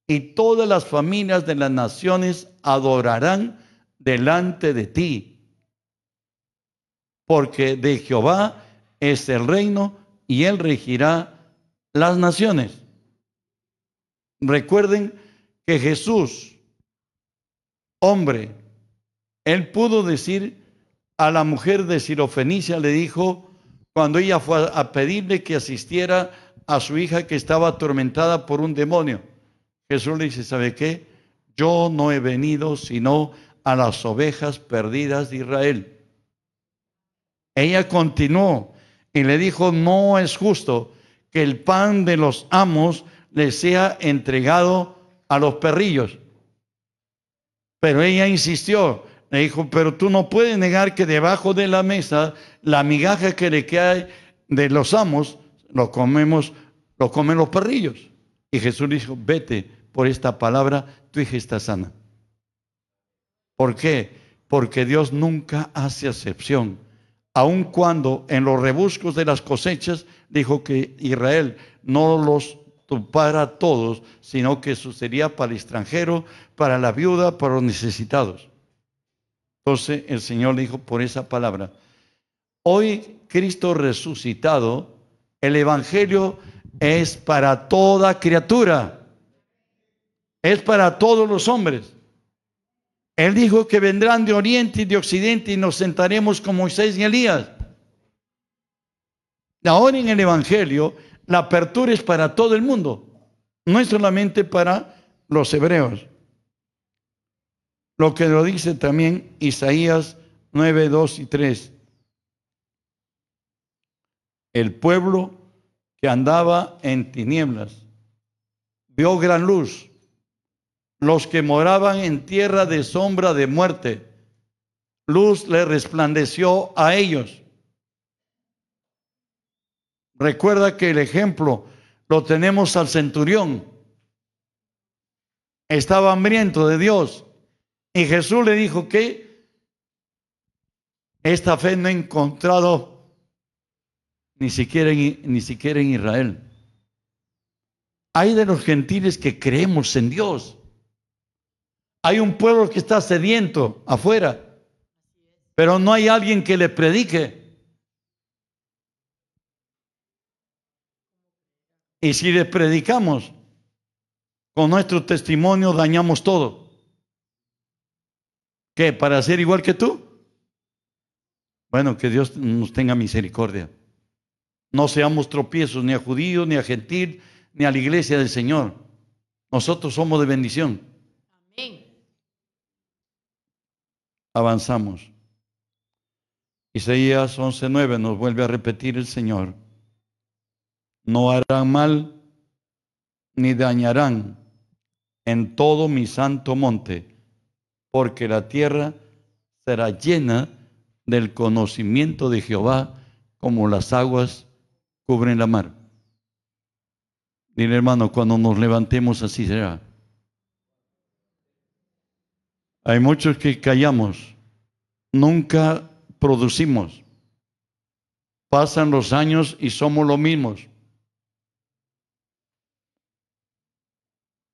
y todas las familias de las naciones adorarán delante de ti. Porque de Jehová es el reino y él regirá las naciones. Recuerden que Jesús, hombre, él pudo decir a la mujer de Sirofenicia, le dijo, cuando ella fue a pedirle que asistiera a su hija que estaba atormentada por un demonio, Jesús le dice, ¿sabe qué? Yo no he venido sino a las ovejas perdidas de Israel. Ella continuó y le dijo, no es justo que el pan de los amos le sea entregado a los perrillos. Pero ella insistió, le dijo, pero tú no puedes negar que debajo de la mesa la migaja que le queda de los amos lo comemos, lo comen los perrillos. Y Jesús dijo, vete por esta palabra, tu hija está sana. ¿Por qué? Porque Dios nunca hace acepción. Aun cuando en los rebuscos de las cosechas dijo que Israel no los para todos, sino que eso sería para el extranjero, para la viuda, para los necesitados. Entonces el Señor dijo por esa palabra, hoy Cristo resucitado, el Evangelio es para toda criatura, es para todos los hombres. Él dijo que vendrán de oriente y de occidente y nos sentaremos con Moisés y Elías. Ahora en el Evangelio la apertura es para todo el mundo, no es solamente para los hebreos. Lo que lo dice también Isaías 9, 2 y 3. El pueblo que andaba en tinieblas vio gran luz. Los que moraban en tierra de sombra de muerte, luz le resplandeció a ellos. Recuerda que el ejemplo lo tenemos al centurión. Estaba hambriento de Dios. Y Jesús le dijo que esta fe no ha encontrado ni siquiera, en, ni siquiera en Israel. Hay de los gentiles que creemos en Dios. Hay un pueblo que está sediento afuera, pero no hay alguien que le predique. Y si le predicamos, con nuestro testimonio dañamos todo. ¿Qué? ¿Para ser igual que tú? Bueno, que Dios nos tenga misericordia. No seamos tropiezos ni a judíos, ni a gentil, ni a la iglesia del Señor. Nosotros somos de bendición. Amén. Avanzamos. Isaías 11:9 nos vuelve a repetir el Señor. No harán mal ni dañarán en todo mi santo monte, porque la tierra será llena del conocimiento de Jehová como las aguas cubren la mar. Dile hermano, cuando nos levantemos así será. Hay muchos que callamos, nunca producimos. Pasan los años y somos los mismos.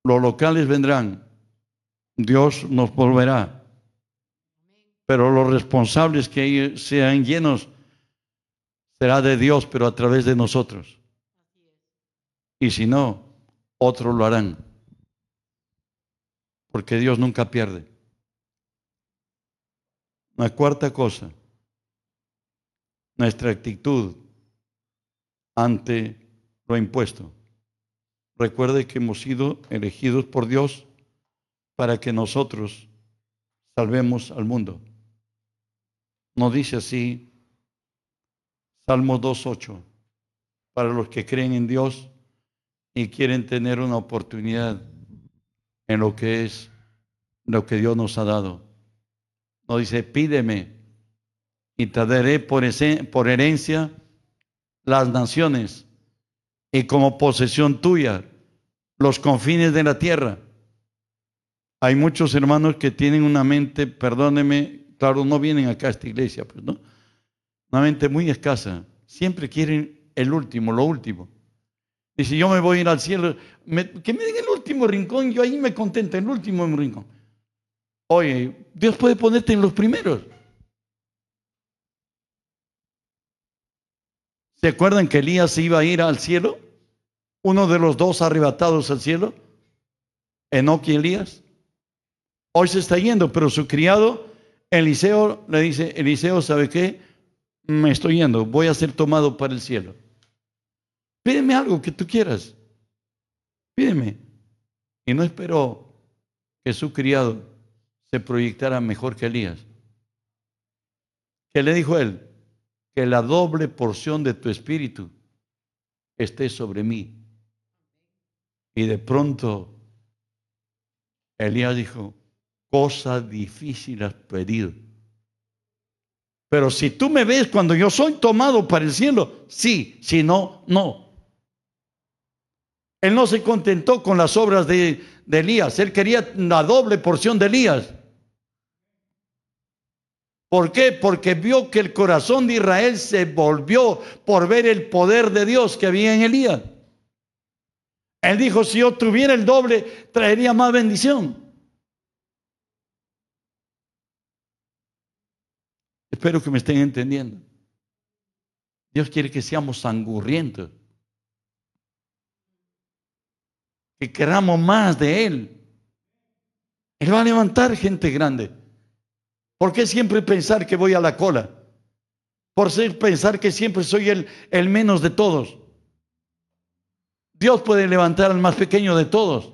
Los locales vendrán, Dios nos volverá, pero los responsables que sean llenos será de Dios, pero a través de nosotros. Y si no, otros lo harán, porque Dios nunca pierde. La cuarta cosa, nuestra actitud ante lo impuesto. Recuerde que hemos sido elegidos por Dios para que nosotros salvemos al mundo. Nos dice así Salmo 2.8, para los que creen en Dios y quieren tener una oportunidad en lo que es lo que Dios nos ha dado. Nos dice, pídeme y te daré por, por herencia las naciones y como posesión tuya los confines de la tierra. Hay muchos hermanos que tienen una mente, perdóneme, claro, no vienen acá a esta iglesia, pues no, una mente muy escasa. Siempre quieren el último, lo último. Dice, yo me voy a ir al cielo, que me den el último rincón, yo ahí me contento, el último rincón. Oye, Dios puede ponerte en los primeros. ¿Se acuerdan que Elías se iba a ir al cielo? Uno de los dos arrebatados al cielo, Enoch y Elías. Hoy se está yendo, pero su criado, Eliseo, le dice, Eliseo, ¿sabe qué? Me estoy yendo, voy a ser tomado para el cielo. Pídeme algo que tú quieras. Pídeme. Y no esperó que su criado se proyectara mejor que Elías. ¿Qué le dijo él? Que la doble porción de tu espíritu esté sobre mí. Y de pronto Elías dijo, cosa difícil has pedido. Pero si tú me ves cuando yo soy tomado para el cielo, sí, si no, no. Él no se contentó con las obras de, de Elías, él quería la doble porción de Elías. ¿Por qué? Porque vio que el corazón de Israel se volvió por ver el poder de Dios que había en Elías. Él dijo, si yo tuviera el doble, traería más bendición. Espero que me estén entendiendo. Dios quiere que seamos sangurrientos. Que queramos más de Él. Él va a levantar gente grande. ¿Por qué siempre pensar que voy a la cola? Por ser pensar que siempre soy el, el menos de todos. Dios puede levantar al más pequeño de todos.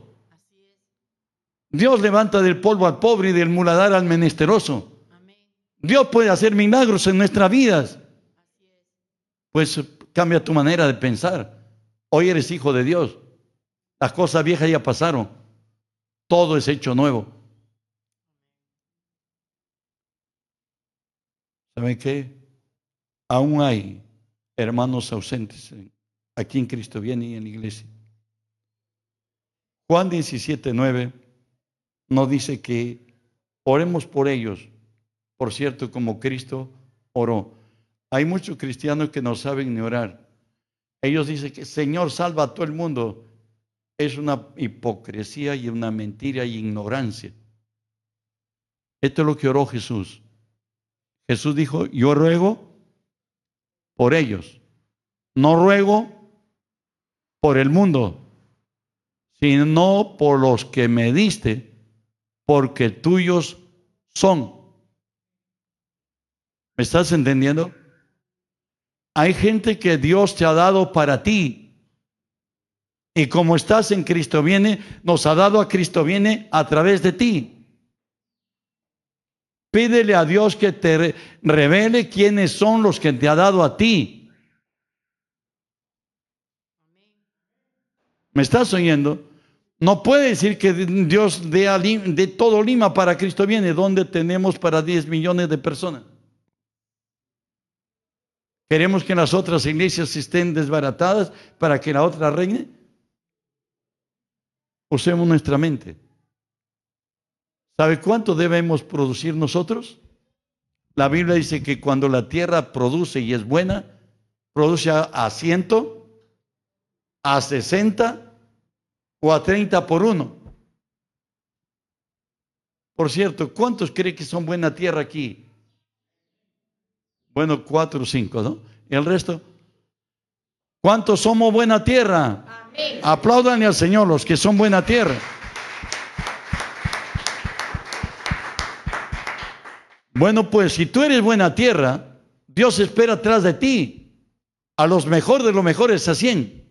Dios levanta del polvo al pobre y del muladar al menesteroso. Dios puede hacer milagros en nuestras vidas. Pues cambia tu manera de pensar. Hoy eres hijo de Dios. Las cosas viejas ya pasaron. Todo es hecho nuevo. ¿Saben qué? Aún hay hermanos ausentes aquí en Cristo viene y en la iglesia. Juan 17, 9 nos dice que oremos por ellos, por cierto, como Cristo oró. Hay muchos cristianos que no saben ni orar. Ellos dicen que Señor salva a todo el mundo. Es una hipocresía y una mentira y ignorancia. Esto es lo que oró Jesús. Jesús dijo, yo ruego por ellos. No ruego por el mundo, sino por los que me diste, porque tuyos son. ¿Me estás entendiendo? Hay gente que Dios te ha dado para ti. Y como estás en Cristo viene, nos ha dado a Cristo viene a través de ti. Pídele a Dios que te revele quiénes son los que te ha dado a ti. ¿Me estás oyendo? No puede decir que Dios dé, de todo Lima para Cristo viene, donde tenemos para 10 millones de personas. ¿Queremos que las otras iglesias estén desbaratadas para que la otra reine? Usemos nuestra mente. ¿Sabe cuánto debemos producir nosotros? La Biblia dice que cuando la tierra produce y es buena, produce a ciento, a sesenta o a treinta por uno. Por cierto, ¿cuántos creen que son buena tierra aquí? Bueno, cuatro o cinco, ¿no? el resto? ¿Cuántos somos buena tierra? Amén. Aplaudan al Señor los que son buena tierra. Bueno, pues si tú eres buena tierra, Dios espera atrás de ti a los mejores de los mejores a 100.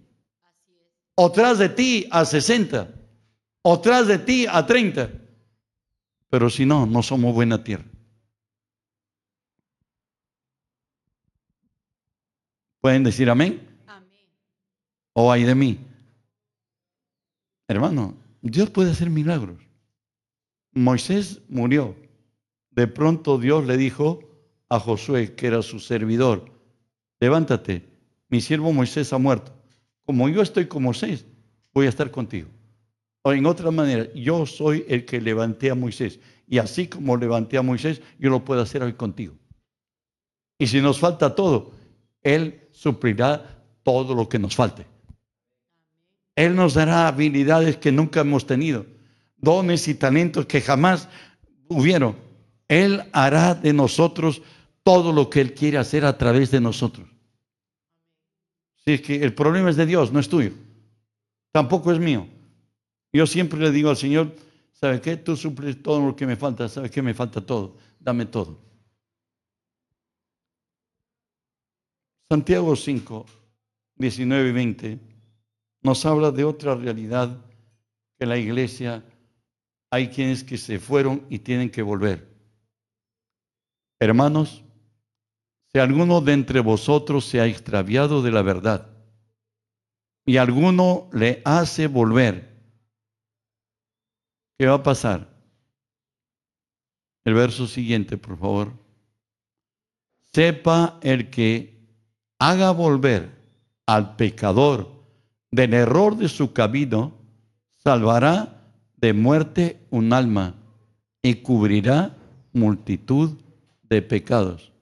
O tras de ti a 60. O tras de ti a 30. Pero si no, no somos buena tierra. ¿Pueden decir amén? Amén. O hay de mí. Hermano, Dios puede hacer milagros. Moisés murió. De pronto Dios le dijo a Josué, que era su servidor, levántate, mi siervo Moisés ha muerto. Como yo estoy con Moisés, voy a estar contigo. O en otra manera, yo soy el que levanté a Moisés. Y así como levanté a Moisés, yo lo puedo hacer hoy contigo. Y si nos falta todo, Él suplirá todo lo que nos falte. Él nos dará habilidades que nunca hemos tenido, dones y talentos que jamás hubieron. Él hará de nosotros todo lo que Él quiere hacer a través de nosotros. Si es que el problema es de Dios, no es tuyo. Tampoco es mío. Yo siempre le digo al Señor, ¿sabe qué? Tú suples todo lo que me falta, ¿sabe qué? Me falta todo. Dame todo. Santiago 5, 19 y 20 nos habla de otra realidad que la iglesia hay quienes que se fueron y tienen que volver. Hermanos, si alguno de entre vosotros se ha extraviado de la verdad y alguno le hace volver, ¿qué va a pasar? El verso siguiente, por favor. Sepa el que haga volver al pecador del error de su camino, salvará de muerte un alma y cubrirá multitud de pecados.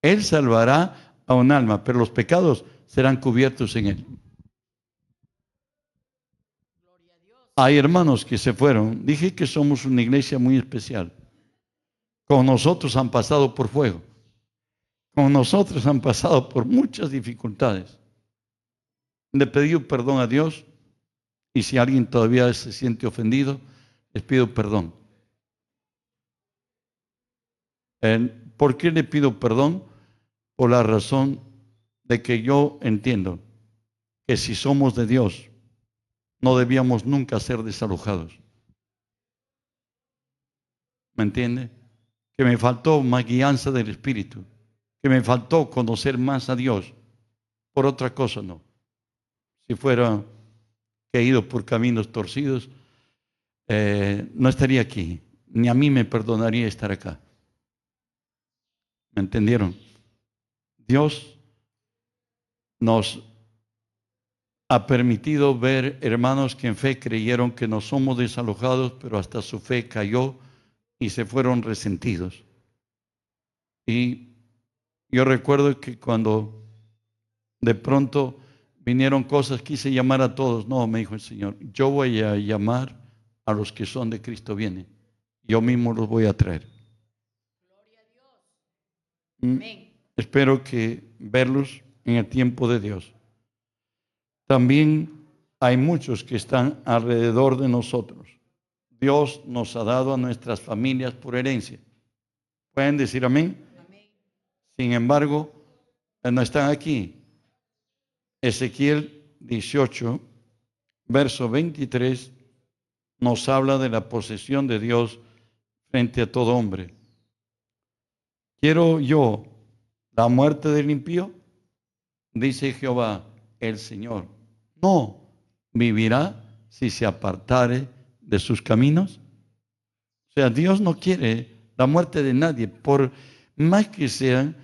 Él salvará a un alma, pero los pecados serán cubiertos en él. Hay hermanos que se fueron. Dije que somos una iglesia muy especial. Con nosotros han pasado por fuego como nosotros han pasado por muchas dificultades. Le pedí perdón a Dios y si alguien todavía se siente ofendido, les pido perdón. ¿Por qué le pido perdón? Por la razón de que yo entiendo que si somos de Dios, no debíamos nunca ser desalojados. ¿Me entiende? Que me faltó más guianza del Espíritu que me faltó conocer más a Dios. Por otra cosa no. Si fuera que ido por caminos torcidos, eh, no estaría aquí. Ni a mí me perdonaría estar acá. ¿Me entendieron? Dios nos ha permitido ver hermanos que en fe creyeron que no somos desalojados, pero hasta su fe cayó y se fueron resentidos. Y yo recuerdo que cuando de pronto vinieron cosas, quise llamar a todos. No, me dijo el Señor, yo voy a llamar a los que son de Cristo viene. Yo mismo los voy a traer. Gloria a Dios. Mm, espero que verlos en el tiempo de Dios. También hay muchos que están alrededor de nosotros. Dios nos ha dado a nuestras familias por herencia. ¿Pueden decir amén? Sin embargo, no están aquí. Ezequiel 18, verso 23, nos habla de la posesión de Dios frente a todo hombre. ¿Quiero yo la muerte del impío? Dice Jehová, el Señor. No, vivirá si se apartare de sus caminos. O sea, Dios no quiere la muerte de nadie, por más que sean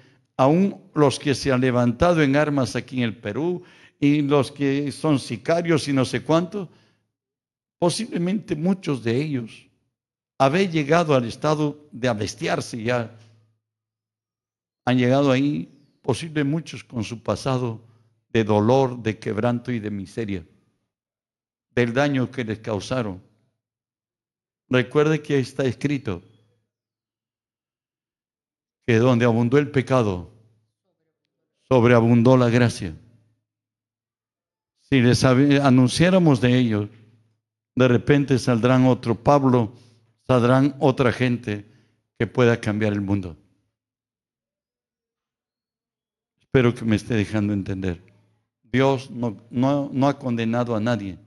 aún los que se han levantado en armas aquí en el Perú y los que son sicarios y no sé cuántos, posiblemente muchos de ellos habéis llegado al estado de abestiarse ya. Han llegado ahí, posible muchos con su pasado de dolor, de quebranto y de miseria, del daño que les causaron. Recuerde que está escrito que donde abundó el pecado, sobreabundó la gracia. Si les anunciáramos de ellos, de repente saldrán otro Pablo saldrán otra gente que pueda cambiar el mundo. Espero que me esté dejando entender. Dios no, no, ha condenado a nadie.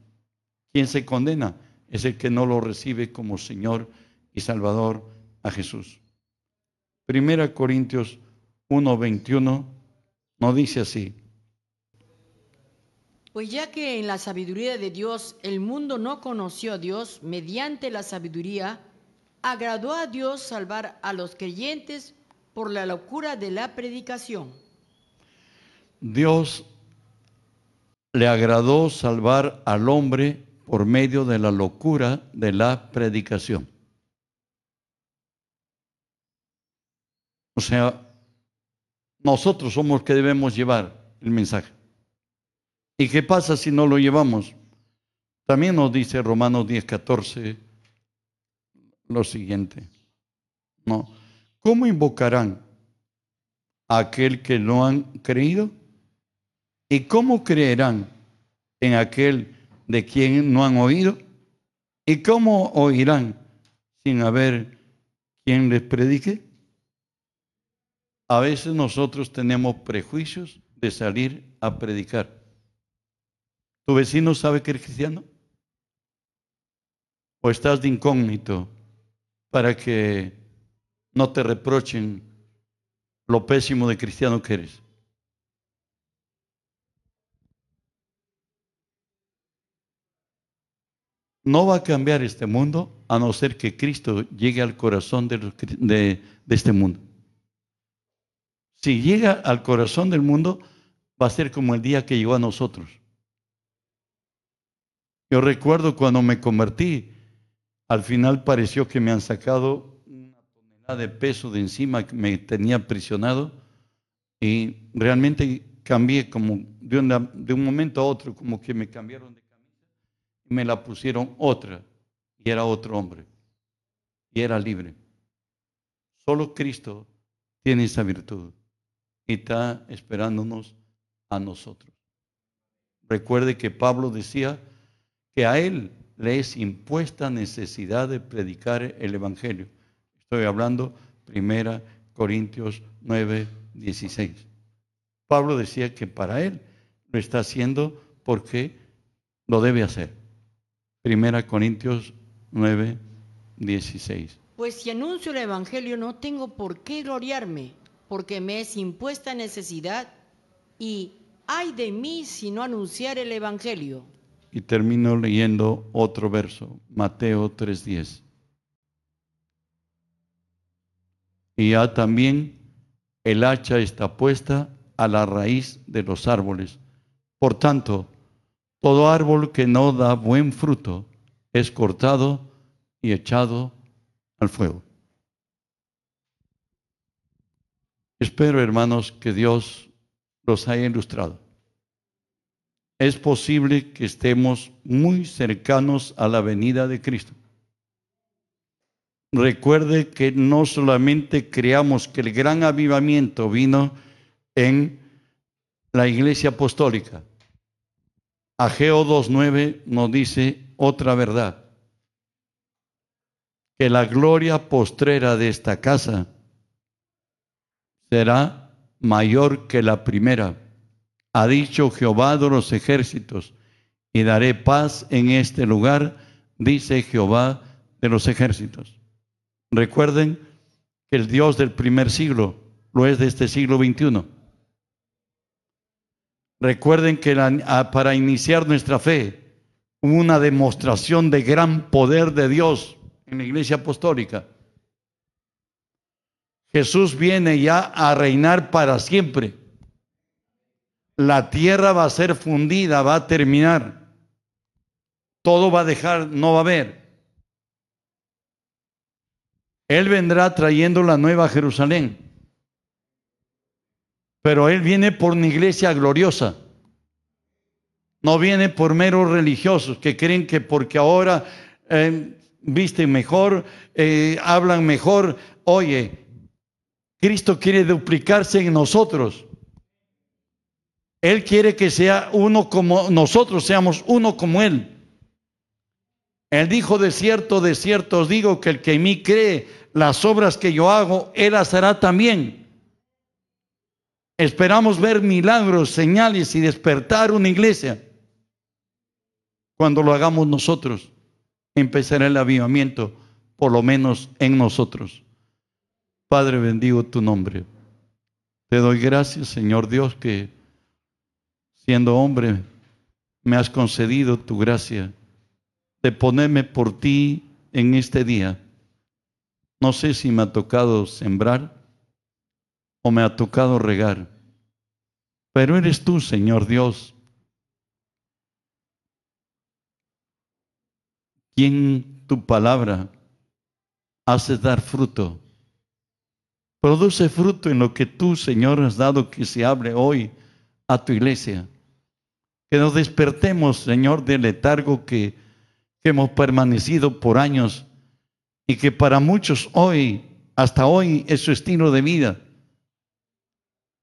Quien se condena es el que no lo recibe como Señor y Salvador a Jesús. Primera Corintios 1:21 no dice así. Pues ya que en la sabiduría de Dios el mundo no conoció a Dios, mediante la sabiduría, agradó a Dios salvar a los creyentes por la locura de la predicación. Dios le agradó salvar al hombre por medio de la locura de la predicación. O sea, nosotros somos que debemos llevar el mensaje. ¿Y qué pasa si no lo llevamos? También nos dice Romanos 10, 14 lo siguiente. No. ¿Cómo invocarán a aquel que no han creído? ¿Y cómo creerán en aquel de quien no han oído? ¿Y cómo oirán sin haber quien les predique? A veces nosotros tenemos prejuicios de salir a predicar. ¿Tu vecino sabe que eres cristiano? ¿O estás de incógnito para que no te reprochen lo pésimo de cristiano que eres? No va a cambiar este mundo a no ser que Cristo llegue al corazón de, de, de este mundo. Si llega al corazón del mundo, va a ser como el día que llegó a nosotros. Yo recuerdo cuando me convertí, al final pareció que me han sacado una tonelada de peso de encima que me tenía aprisionado y realmente cambié como de, de un momento a otro, como que me cambiaron de camisa y me la pusieron otra y era otro hombre y era libre. Solo Cristo tiene esa virtud y está esperándonos a nosotros. Recuerde que Pablo decía, que a él le es impuesta necesidad de predicar el Evangelio. Estoy hablando primera Corintios 9, 16. Pablo decía que para él lo está haciendo porque lo debe hacer. Primera Corintios 9, 16. Pues si anuncio el Evangelio no tengo por qué gloriarme, porque me es impuesta necesidad y ay de mí si no anunciar el Evangelio. Y termino leyendo otro verso, Mateo 3:10. Y ya también el hacha está puesta a la raíz de los árboles. Por tanto, todo árbol que no da buen fruto es cortado y echado al fuego. Espero, hermanos, que Dios los haya ilustrado es posible que estemos muy cercanos a la venida de Cristo. Recuerde que no solamente creamos que el gran avivamiento vino en la iglesia apostólica. Ageo 2.9 nos dice otra verdad, que la gloria postrera de esta casa será mayor que la primera ha dicho Jehová de los ejércitos, y daré paz en este lugar, dice Jehová de los ejércitos. Recuerden que el Dios del primer siglo lo es de este siglo XXI. Recuerden que la- para iniciar nuestra fe hubo una demostración de gran poder de Dios en la iglesia apostólica. Jesús viene ya a reinar para siempre. La tierra va a ser fundida, va a terminar. Todo va a dejar, no va a haber. Él vendrá trayendo la nueva Jerusalén. Pero Él viene por una iglesia gloriosa. No viene por meros religiosos que creen que porque ahora eh, visten mejor, eh, hablan mejor. Oye, Cristo quiere duplicarse en nosotros. Él quiere que sea uno como nosotros, seamos uno como Él. Él dijo, de cierto, de cierto os digo que el que en mí cree las obras que yo hago, Él las hará también. Esperamos ver milagros, señales y despertar una iglesia. Cuando lo hagamos nosotros, empezará el avivamiento, por lo menos en nosotros. Padre, bendigo tu nombre. Te doy gracias, Señor Dios, que siendo hombre me has concedido tu gracia de ponerme por ti en este día. No sé si me ha tocado sembrar o me ha tocado regar, pero eres tú, Señor Dios, quien tu palabra hace dar fruto. Produce fruto en lo que tú, Señor, has dado que se hable hoy a tu iglesia. Que nos despertemos, Señor, del letargo que, que hemos permanecido por años y que para muchos hoy, hasta hoy, es su estilo de vida.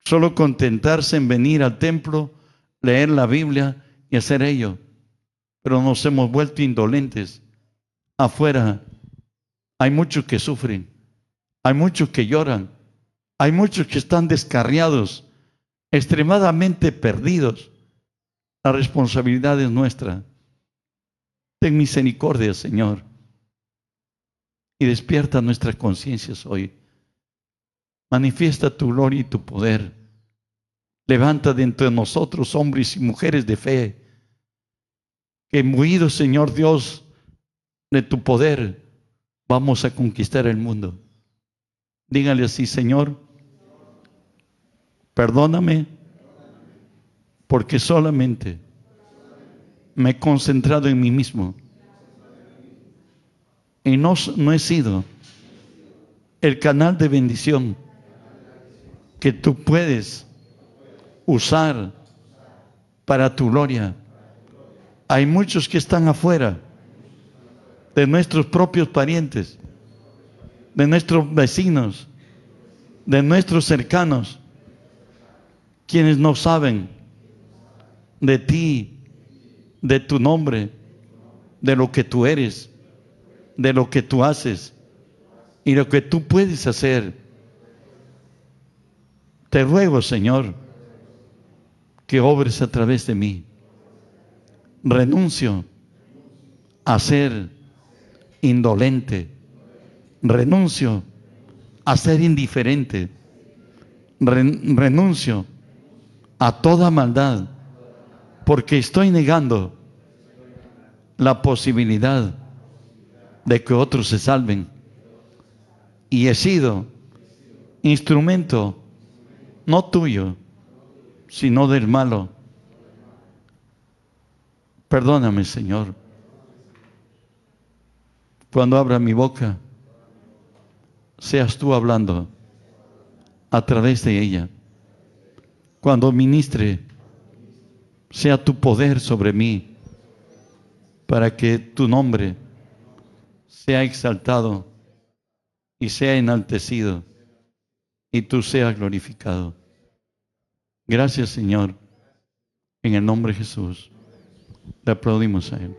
Solo contentarse en venir al templo, leer la Biblia y hacer ello. Pero nos hemos vuelto indolentes. Afuera hay muchos que sufren, hay muchos que lloran, hay muchos que están descarriados, extremadamente perdidos. La responsabilidad es nuestra. Ten misericordia, Señor, y despierta nuestras conciencias hoy. Manifiesta tu gloria y tu poder. Levanta de nosotros hombres y mujeres de fe, que imbuidos, Señor Dios, de tu poder, vamos a conquistar el mundo. Dígale así, Señor, perdóname porque solamente me he concentrado en mí mismo y no, no he sido el canal de bendición que tú puedes usar para tu gloria. Hay muchos que están afuera de nuestros propios parientes, de nuestros vecinos, de nuestros cercanos, quienes no saben de ti, de tu nombre, de lo que tú eres, de lo que tú haces y lo que tú puedes hacer. Te ruego, Señor, que obres a través de mí. Renuncio a ser indolente. Renuncio a ser indiferente. Ren- renuncio a toda maldad porque estoy negando la posibilidad de que otros se salven. Y he sido instrumento no tuyo, sino del malo. Perdóname, Señor. Cuando abra mi boca, seas tú hablando a través de ella. Cuando ministre, sea tu poder sobre mí, para que tu nombre sea exaltado y sea enaltecido y tú seas glorificado. Gracias, Señor. En el nombre de Jesús, le aplaudimos a Él.